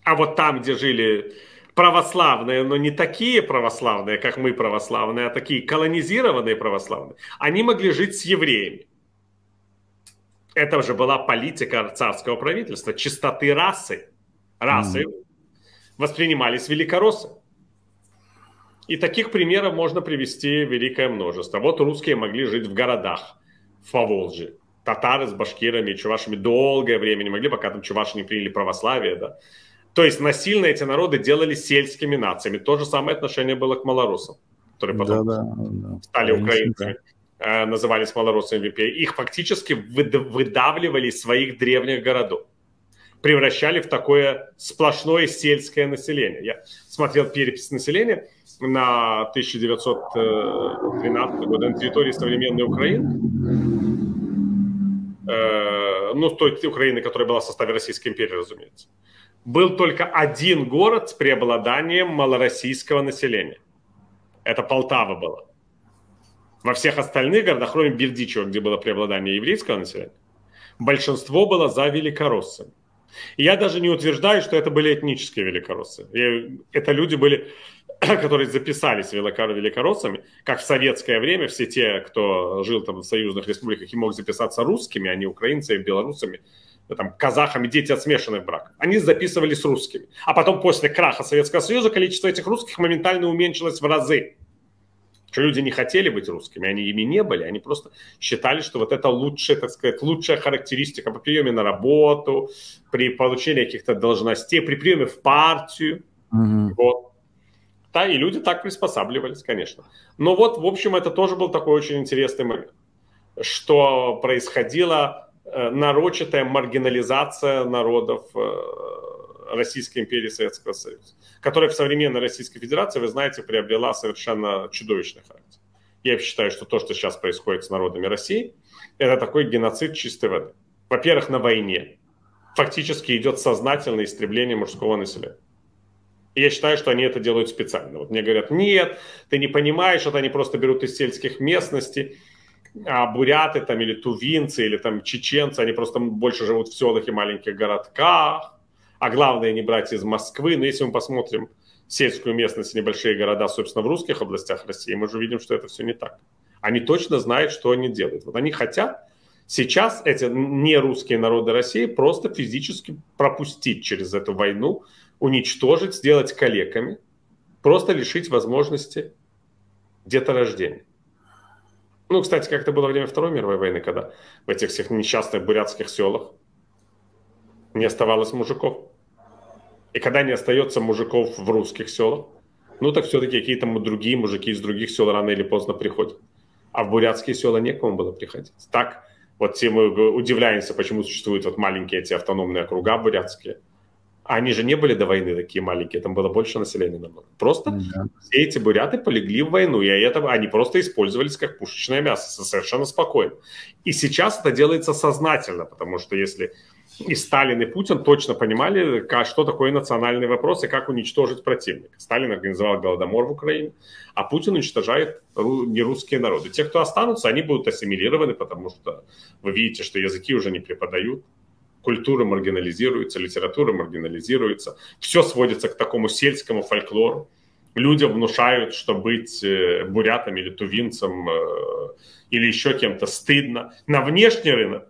А вот там, где жили православные, но не такие православные, как мы православные, а такие колонизированные православные, они могли жить с евреями. Это уже была политика царского правительства, чистоты расы. Расы mm. воспринимались великороссы. И таких примеров можно привести великое множество. Вот русские могли жить в городах, в Поволжье. Татары с башкирами, чувашами долгое время не могли, пока там чуваши не приняли православие. Да. То есть насильно эти народы делали сельскими нациями. То же самое отношение было к малорусам, которые потом да, да, да. стали украинцами, назывались малорусами в империи. Их фактически выдавливали из своих древних городов превращали в такое сплошное сельское население. Я смотрел перепись населения, на 1912 год на территории современной Украины, э, ну, той Украины, которая была в составе Российской империи, разумеется, был только один город с преобладанием малороссийского населения. Это Полтава была. Во всех остальных городах, кроме Бердичева, где было преобладание еврейского населения, большинство было за великороссами. И я даже не утверждаю, что это были этнические великороссы. И это люди были которые записались великороссами, как в советское время все те, кто жил там в союзных республиках и мог записаться русскими, а не украинцами, белорусами, там, казахами, дети от смешанных браков. Они записывались русскими. А потом после краха Советского Союза количество этих русских моментально уменьшилось в разы. Что люди не хотели быть русскими, они ими не были, они просто считали, что вот это лучшая, так сказать, лучшая характеристика по приеме на работу, при получении каких-то должностей, при приеме в партию. Mm-hmm. Вот. Да, и люди так приспосабливались, конечно. Но вот, в общем, это тоже был такой очень интересный момент, что происходила э, нарочатая маргинализация народов э, Российской империи Советского Союза, которая в современной Российской Федерации, вы знаете, приобрела совершенно чудовищный характер. Я считаю, что то, что сейчас происходит с народами России, это такой геноцид чистой воды. Во-первых, на войне фактически идет сознательное истребление мужского населения. И я считаю, что они это делают специально. Вот мне говорят, нет, ты не понимаешь, это они просто берут из сельских местностей, а буряты там или тувинцы, или там чеченцы, они просто больше живут в селах и маленьких городках, а главное не брать из Москвы. Но если мы посмотрим сельскую местность, небольшие города, собственно, в русских областях России, мы же видим, что это все не так. Они точно знают, что они делают. Вот они хотят сейчас эти нерусские народы России просто физически пропустить через эту войну, уничтожить, сделать калеками, просто лишить возможности деторождения. Ну, кстати, как это было во время Второй мировой войны, когда в этих всех несчастных бурятских селах не оставалось мужиков. И когда не остается мужиков в русских селах, ну так все-таки какие-то другие мужики из других сел рано или поздно приходят. А в бурятские села некому было приходить. Так вот все мы удивляемся, почему существуют вот маленькие эти автономные округа бурятские – они же не были до войны такие маленькие, там было больше населения намного. Просто да. все эти буряты полегли в войну, и это, они просто использовались как пушечное мясо, совершенно спокойно. И сейчас это делается сознательно, потому что если и Сталин, и Путин точно понимали, что такое национальный вопрос и как уничтожить противника. Сталин организовал голодомор в Украине, а Путин уничтожает нерусские народы. Те, кто останутся, они будут ассимилированы, потому что вы видите, что языки уже не преподают, культура маргинализируется, литература маргинализируется. Все сводится к такому сельскому фольклору. Людям внушают, что быть э, бурятом или тувинцем э, или еще кем-то стыдно. На внешний рынок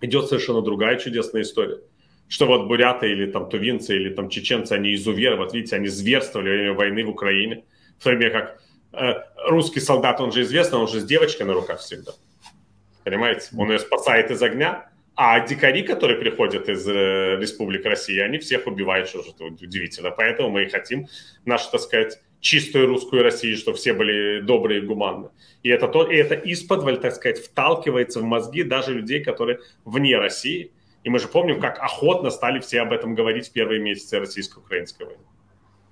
идет совершенно другая чудесная история. что вот буряты или там тувинцы или там чеченцы, они изуверы, вот видите, они зверствовали во время войны в Украине, в то время как э, русский солдат, он же известный, он же с девочкой на руках всегда. Понимаете? Он ее спасает из огня, а дикари, которые приходят из э, Республики России, они всех убивают, что же удивительно. Поэтому мы и хотим нашу, так сказать, чистую русскую Россию, чтобы все были добрые и гуманны. И это, то, и это исподволь, так сказать, вталкивается в мозги даже людей, которые вне России. И мы же помним, как охотно стали все об этом говорить в первые месяцы российско-украинской войны.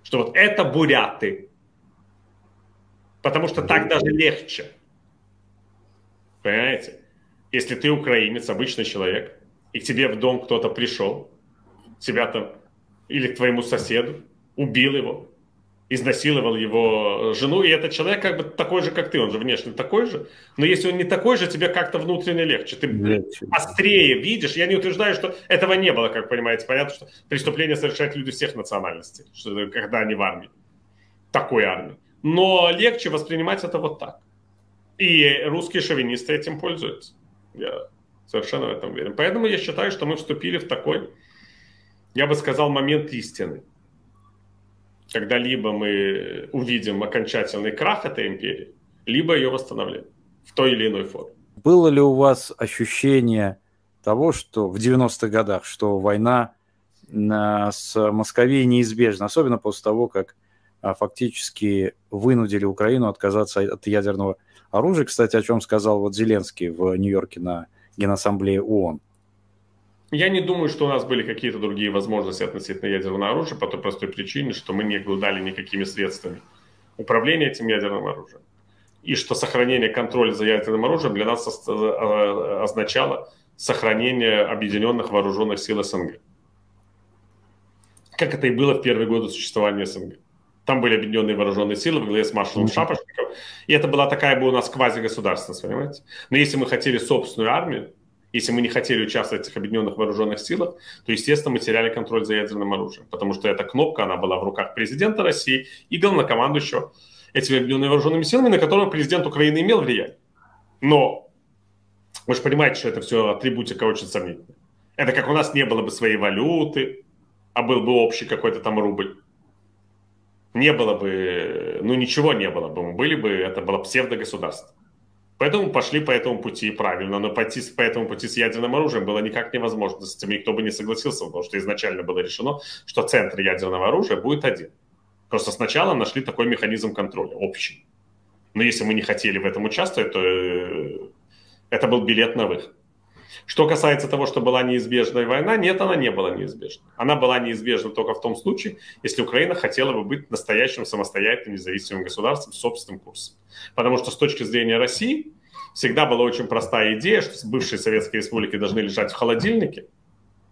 Что вот это буряты. Потому что так даже легче. Понимаете? Если ты украинец, обычный человек, и к тебе в дом кто-то пришел, тебя там, или к твоему соседу, убил его, изнасиловал его жену, и этот человек как бы такой же, как ты, он же внешне такой же, но если он не такой же, тебе как-то внутренне легче, ты легче. острее видишь, я не утверждаю, что этого не было, как понимаете, понятно, что преступления совершают люди всех национальностей, что, когда они в армии, такой армии, но легче воспринимать это вот так, и русские шовинисты этим пользуются. Я совершенно в этом уверен. Поэтому я считаю, что мы вступили в такой, я бы сказал, момент истины. Когда либо мы увидим окончательный крах этой империи, либо ее восстановление в той или иной форме. Было ли у вас ощущение того, что в 90-х годах, что война с Московией неизбежна, особенно после того, как а, фактически вынудили Украину отказаться от ядерного оружие, кстати, о чем сказал вот Зеленский в Нью-Йорке на Генассамблее ООН. Я не думаю, что у нас были какие-то другие возможности относительно ядерного оружия по той простой причине, что мы не обладали никакими средствами управления этим ядерным оружием. И что сохранение контроля за ядерным оружием для нас э, означало сохранение объединенных вооруженных сил СНГ. Как это и было в первые годы существования СНГ. Там были объединенные вооруженные силы во главе с маршалом Шапошником. И это была такая бы у нас квазигосударственность, понимаете? Но если мы хотели собственную армию, если мы не хотели участвовать в этих объединенных вооруженных силах, то, естественно, мы теряли контроль за ядерным оружием, потому что эта кнопка, она была в руках президента России и главнокомандующего этими объединенными вооруженными силами, на которого президент Украины имел влияние. Но вы же понимаете, что это все атрибутика очень сомнительная. Это как у нас не было бы своей валюты, а был бы общий какой-то там рубль не было бы, ну ничего не было бы, мы были бы, это было псевдогосударство. Поэтому пошли по этому пути правильно, но пойти по этому пути с ядерным оружием было никак невозможно. С этим никто бы не согласился, потому что изначально было решено, что центр ядерного оружия будет один. Просто сначала нашли такой механизм контроля, общий. Но если мы не хотели в этом участвовать, то э, это был билет на выход. Что касается того, что была неизбежная война, нет, она не была неизбежной. Она была неизбежна только в том случае, если Украина хотела бы быть настоящим самостоятельным независимым государством с собственным курсом. Потому что с точки зрения России всегда была очень простая идея, что бывшие советские республики должны лежать в холодильнике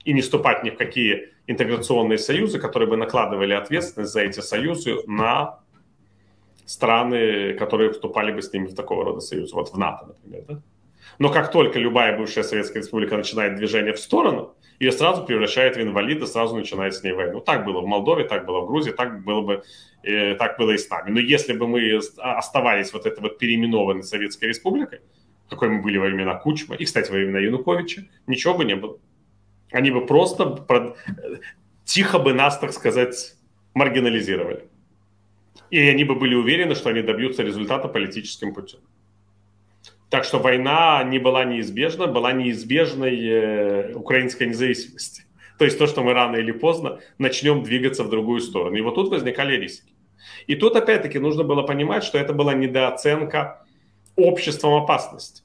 и не вступать ни в какие интеграционные союзы, которые бы накладывали ответственность за эти союзы на страны, которые вступали бы с ними в такого рода союз. Вот в НАТО, например. Да? Но как только любая бывшая Советская Республика начинает движение в сторону, ее сразу превращает в инвалида, сразу начинает с ней войну. Так было в Молдове, так было в Грузии, так было бы, э, так было и с нами. Но если бы мы оставались вот этой вот переименованной Советской Республикой, какой мы были во времена Кучма, и, кстати, во времена Януковича, ничего бы не было. Они бы просто прод... тихо бы нас, так сказать, маргинализировали. И они бы были уверены, что они добьются результата политическим путем. Так что война не была неизбежна, была неизбежной э, украинской независимости. То есть то, что мы рано или поздно начнем двигаться в другую сторону. И вот тут возникали риски. И тут опять-таки нужно было понимать, что это была недооценка обществом опасности.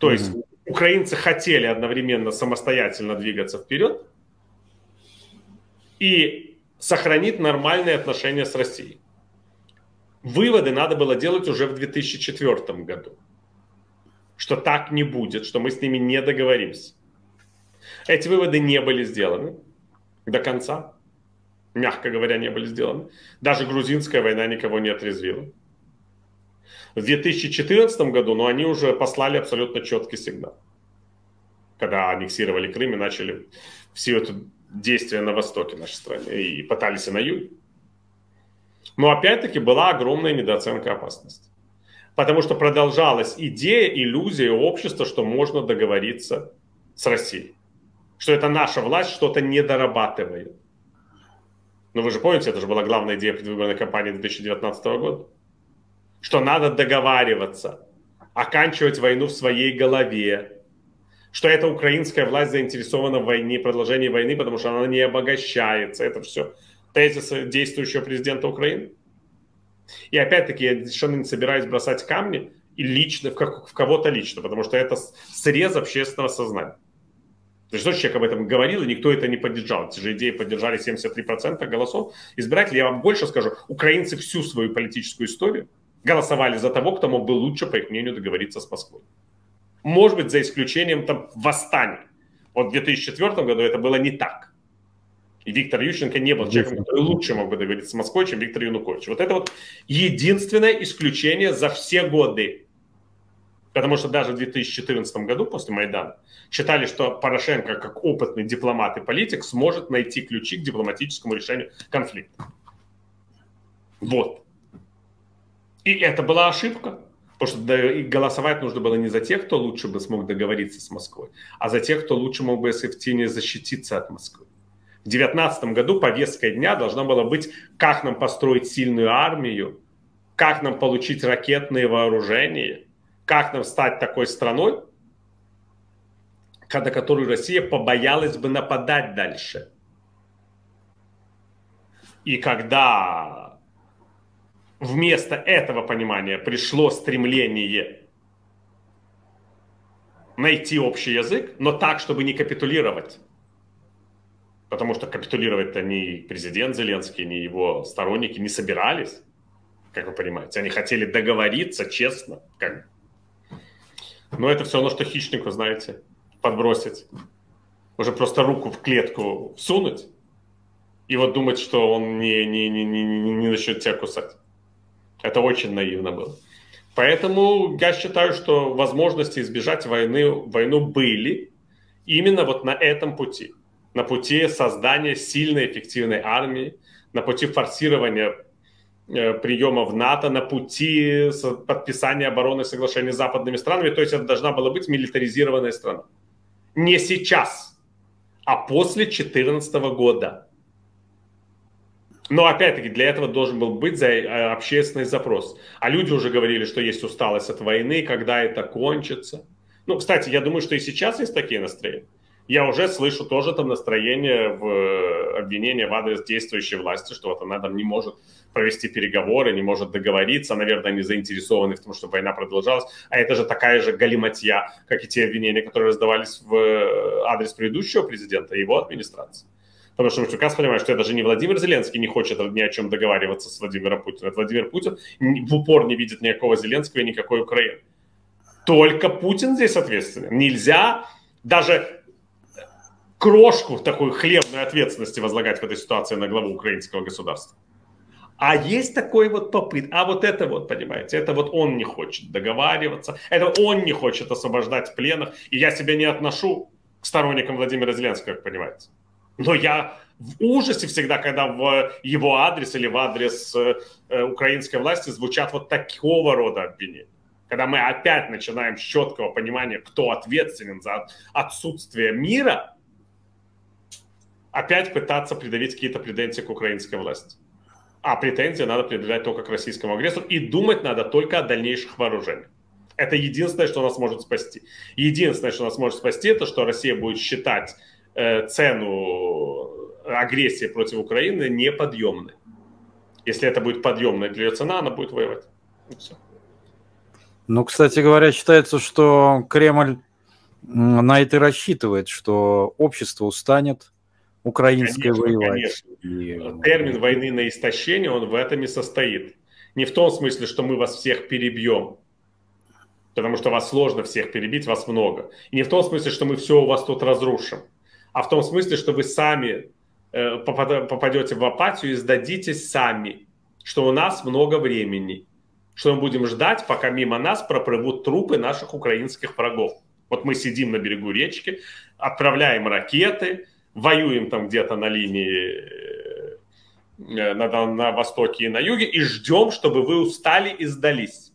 То есть mm-hmm. украинцы хотели одновременно самостоятельно двигаться вперед и сохранить нормальные отношения с Россией. Выводы надо было делать уже в 2004 году что так не будет, что мы с ними не договоримся. Эти выводы не были сделаны до конца, мягко говоря, не были сделаны. Даже грузинская война никого не отрезвила. В 2014 году, но ну, они уже послали абсолютно четкий сигнал. Когда аннексировали Крым и начали все это действия на востоке нашей страны и пытались и на юге. Но опять-таки была огромная недооценка опасности. Потому что продолжалась идея, иллюзия общества, что можно договориться с Россией. что это наша власть что-то не дорабатывает. Ну вы же помните, это же была главная идея предвыборной кампании 2019 года. Что надо договариваться, оканчивать войну в своей голове. Что эта украинская власть заинтересована в войне, продолжении войны, потому что она не обогащается. Это все тезисы действующего президента Украины. И опять-таки я совершенно не собираюсь бросать камни и лично, в, как, в кого-то лично, потому что это срез общественного сознания. То есть тот человек об этом говорил, и никто это не поддержал. Эти же идеи поддержали 73% голосов избирателей. Я вам больше скажу, украинцы всю свою политическую историю голосовали за того, кто мог бы лучше, по их мнению, договориться с Москвой. Может быть, за исключением там восстаний. Вот в 2004 году это было не так. И Виктор Ющенко не был человеком, который лучше мог бы договориться с Москвой, чем Виктор Янукович. Вот это вот единственное исключение за все годы. Потому что даже в 2014 году, после Майдана, считали, что Порошенко, как опытный дипломат и политик, сможет найти ключи к дипломатическому решению конфликта. Вот. И это была ошибка. Потому что голосовать нужно было не за тех, кто лучше бы смог договориться с Москвой, а за тех, кто лучше мог бы эффективнее защититься от Москвы. В 2019 году повесткой дня должна была быть, как нам построить сильную армию, как нам получить ракетные вооружения, как нам стать такой страной, когда которую Россия побоялась бы нападать дальше. И когда вместо этого понимания пришло стремление найти общий язык, но так, чтобы не капитулировать. Потому что капитулировать-то ни президент Зеленский, ни его сторонники не собирались, как вы понимаете. Они хотели договориться честно. Как... Но это все равно, что хищнику, знаете, подбросить. Уже просто руку в клетку всунуть и вот думать, что он не, не, не, не, не начнет тебя кусать. Это очень наивно было. Поэтому я считаю, что возможности избежать войны, войну были именно вот на этом пути. На пути создания сильной, эффективной армии, на пути форсирования э, приема в НАТО, на пути подписания оборонных соглашений с западными странами. То есть это должна была быть милитаризированная страна. Не сейчас, а после 2014 года. Но опять-таки для этого должен был быть э, общественный запрос. А люди уже говорили, что есть усталость от войны, когда это кончится. Ну, кстати, я думаю, что и сейчас есть такие настроения. Я уже слышу тоже там настроение в э, обвинение в адрес действующей власти, что вот она там не может провести переговоры, не может договориться, наверное, они заинтересованы в том, чтобы война продолжалась. А это же такая же галиматья, как и те обвинения, которые раздавались в э, адрес предыдущего президента и его администрации. Потому что мы прекрасно понимаем, что это же не Владимир Зеленский не хочет ни о чем договариваться с Владимиром Путиным. Это Владимир Путин в упор не видит никакого Зеленского и никакой Украины. Только Путин здесь ответственен. Нельзя даже крошку такой хлебной ответственности возлагать в этой ситуации на главу украинского государства. А есть такой вот попыт, а вот это вот, понимаете, это вот он не хочет договариваться, это он не хочет освобождать пленных, и я себя не отношу к сторонникам Владимира Зеленского, как понимаете. Но я в ужасе всегда, когда в его адрес или в адрес э, э, украинской власти звучат вот такого рода обвинения. Когда мы опять начинаем с четкого понимания, кто ответственен за отсутствие мира, опять пытаться придавить какие-то претензии к украинской власти. А претензии надо предъявлять только к российскому агрессору. И думать надо только о дальнейших вооружениях. Это единственное, что нас может спасти. Единственное, что нас может спасти, это что Россия будет считать Э, цену агрессии против Украины неподъемной. Если это будет подъемная для ее цена, она будет воевать. все. Ну, кстати говоря, считается, что Кремль на это рассчитывает, что общество устанет украинское конечно, воевать. Конечно. И... Термин войны на истощение, он в этом и состоит. Не в том смысле, что мы вас всех перебьем, потому что вас сложно всех перебить, вас много. И не в том смысле, что мы все у вас тут разрушим а в том смысле, что вы сами э, попадете в апатию и сдадитесь сами, что у нас много времени, что мы будем ждать, пока мимо нас проплывут трупы наших украинских врагов. Вот мы сидим на берегу речки, отправляем ракеты, воюем там где-то на линии э, на, на востоке и на юге и ждем, чтобы вы устали и сдались.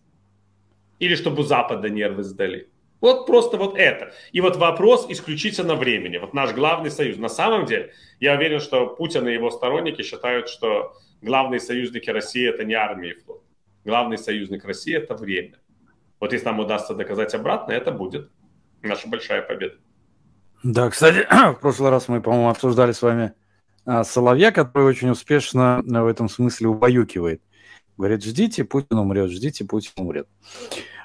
Или чтобы у Запада нервы сдали. Вот просто вот это. И вот вопрос исключительно времени. Вот наш главный союз. На самом деле, я уверен, что Путин и его сторонники считают, что главные союзники России это не армия и флот. Главный союзник России это время. Вот если нам удастся доказать обратно, это будет наша большая победа. Да, кстати, в прошлый раз мы, по-моему, обсуждали с вами а, Соловья, который очень успешно в этом смысле убаюкивает. Говорит, ждите, Путин умрет, ждите, Путин умрет.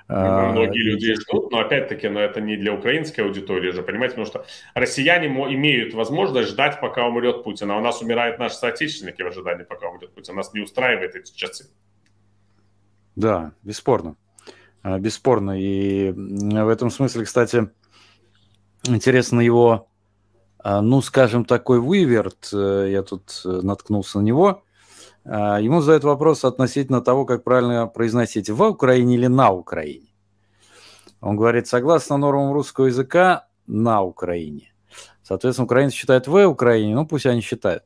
А, Многие люди ждут, но опять-таки, но это не для украинской аудитории же, понимаете, потому что россияне имеют возможность ждать, пока умрет Путин, а у нас умирают наши соотечественники в ожидании, пока умрет Путин. Нас не устраивает эти часы. Да, бесспорно. А, бесспорно. И в этом смысле, кстати, интересно его, а, ну, скажем, такой выверт, э, я тут э, наткнулся на него, а, ему задают вопрос относительно того, как правильно произносить в Украине или на Украине. Он говорит, согласно нормам русского языка, на Украине. Соответственно, украинцы считают в Украине, ну пусть они считают.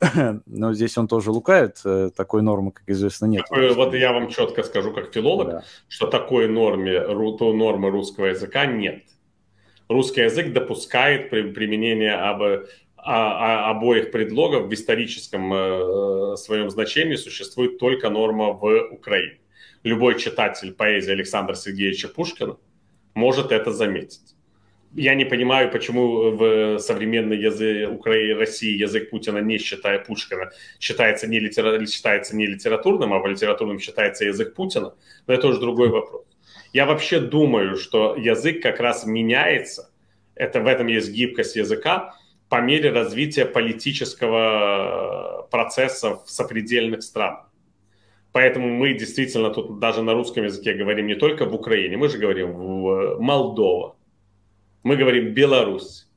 Но здесь он тоже лукавит, э, такой нормы, как известно, нет. Такое, вот я вам четко скажу, как филолог, да. что такой норме, нормы русского языка нет. Русский язык допускает применение об а, а, обоих предлогов в историческом э, своем значении существует только норма в Украине. Любой читатель поэзии Александра Сергеевича Пушкина может это заметить. Я не понимаю, почему в современной язык Украины, России язык Путина, не считая Пушкина, считается не, литера, считается не литературным, а в литературном считается язык Путина. Но это уже другой вопрос. Я вообще думаю, что язык как раз меняется. Это в этом есть гибкость языка по мере развития политического процесса в сопредельных странах. Поэтому мы действительно тут даже на русском языке говорим не только в Украине, мы же говорим в Молдова, мы говорим Беларусь,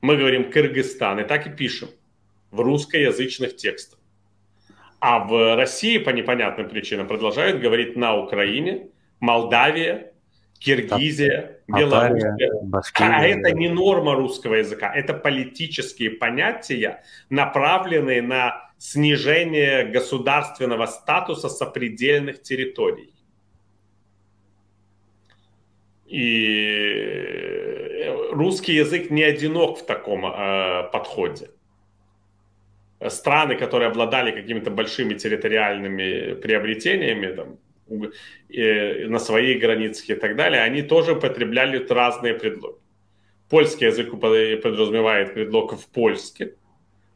мы говорим Кыргызстан, и так и пишем в русскоязычных текстах. А в России по непонятным причинам продолжают говорить на Украине, Молдавия, Киргизия, Белоруссия. А это не норма русского языка, это политические понятия, направленные на снижение государственного статуса сопредельных территорий. И русский язык не одинок в таком э, подходе. Страны, которые обладали какими-то большими территориальными приобретениями, там, на своих границах и так далее, они тоже употребляли разные предлоги. Польский язык подразумевает предлог в польске,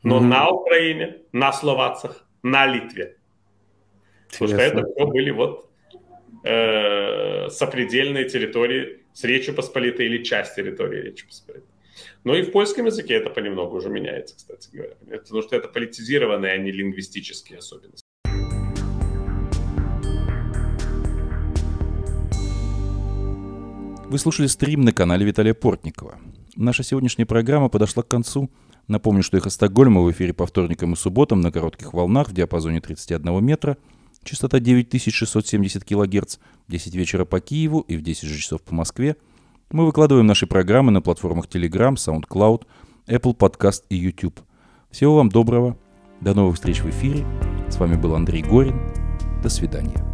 но mm-hmm. на Украине, на словацах, на Литве. Потому что это все были вот э, сопредельные территории с Речью Посполитой или часть территории Речи Посполитой. Но и в польском языке это понемногу уже меняется, кстати говоря. Это, потому что это политизированные, а не лингвистические особенности. Вы слушали стрим на канале Виталия Портникова. Наша сегодняшняя программа подошла к концу. Напомню, что «Эхо Стокгольма» в эфире по вторникам и субботам на коротких волнах в диапазоне 31 метра, частота 9670 кГц, в 10 вечера по Киеву и в 10 же часов по Москве. Мы выкладываем наши программы на платформах Telegram, SoundCloud, Apple Podcast и YouTube. Всего вам доброго. До новых встреч в эфире. С вами был Андрей Горин. До свидания.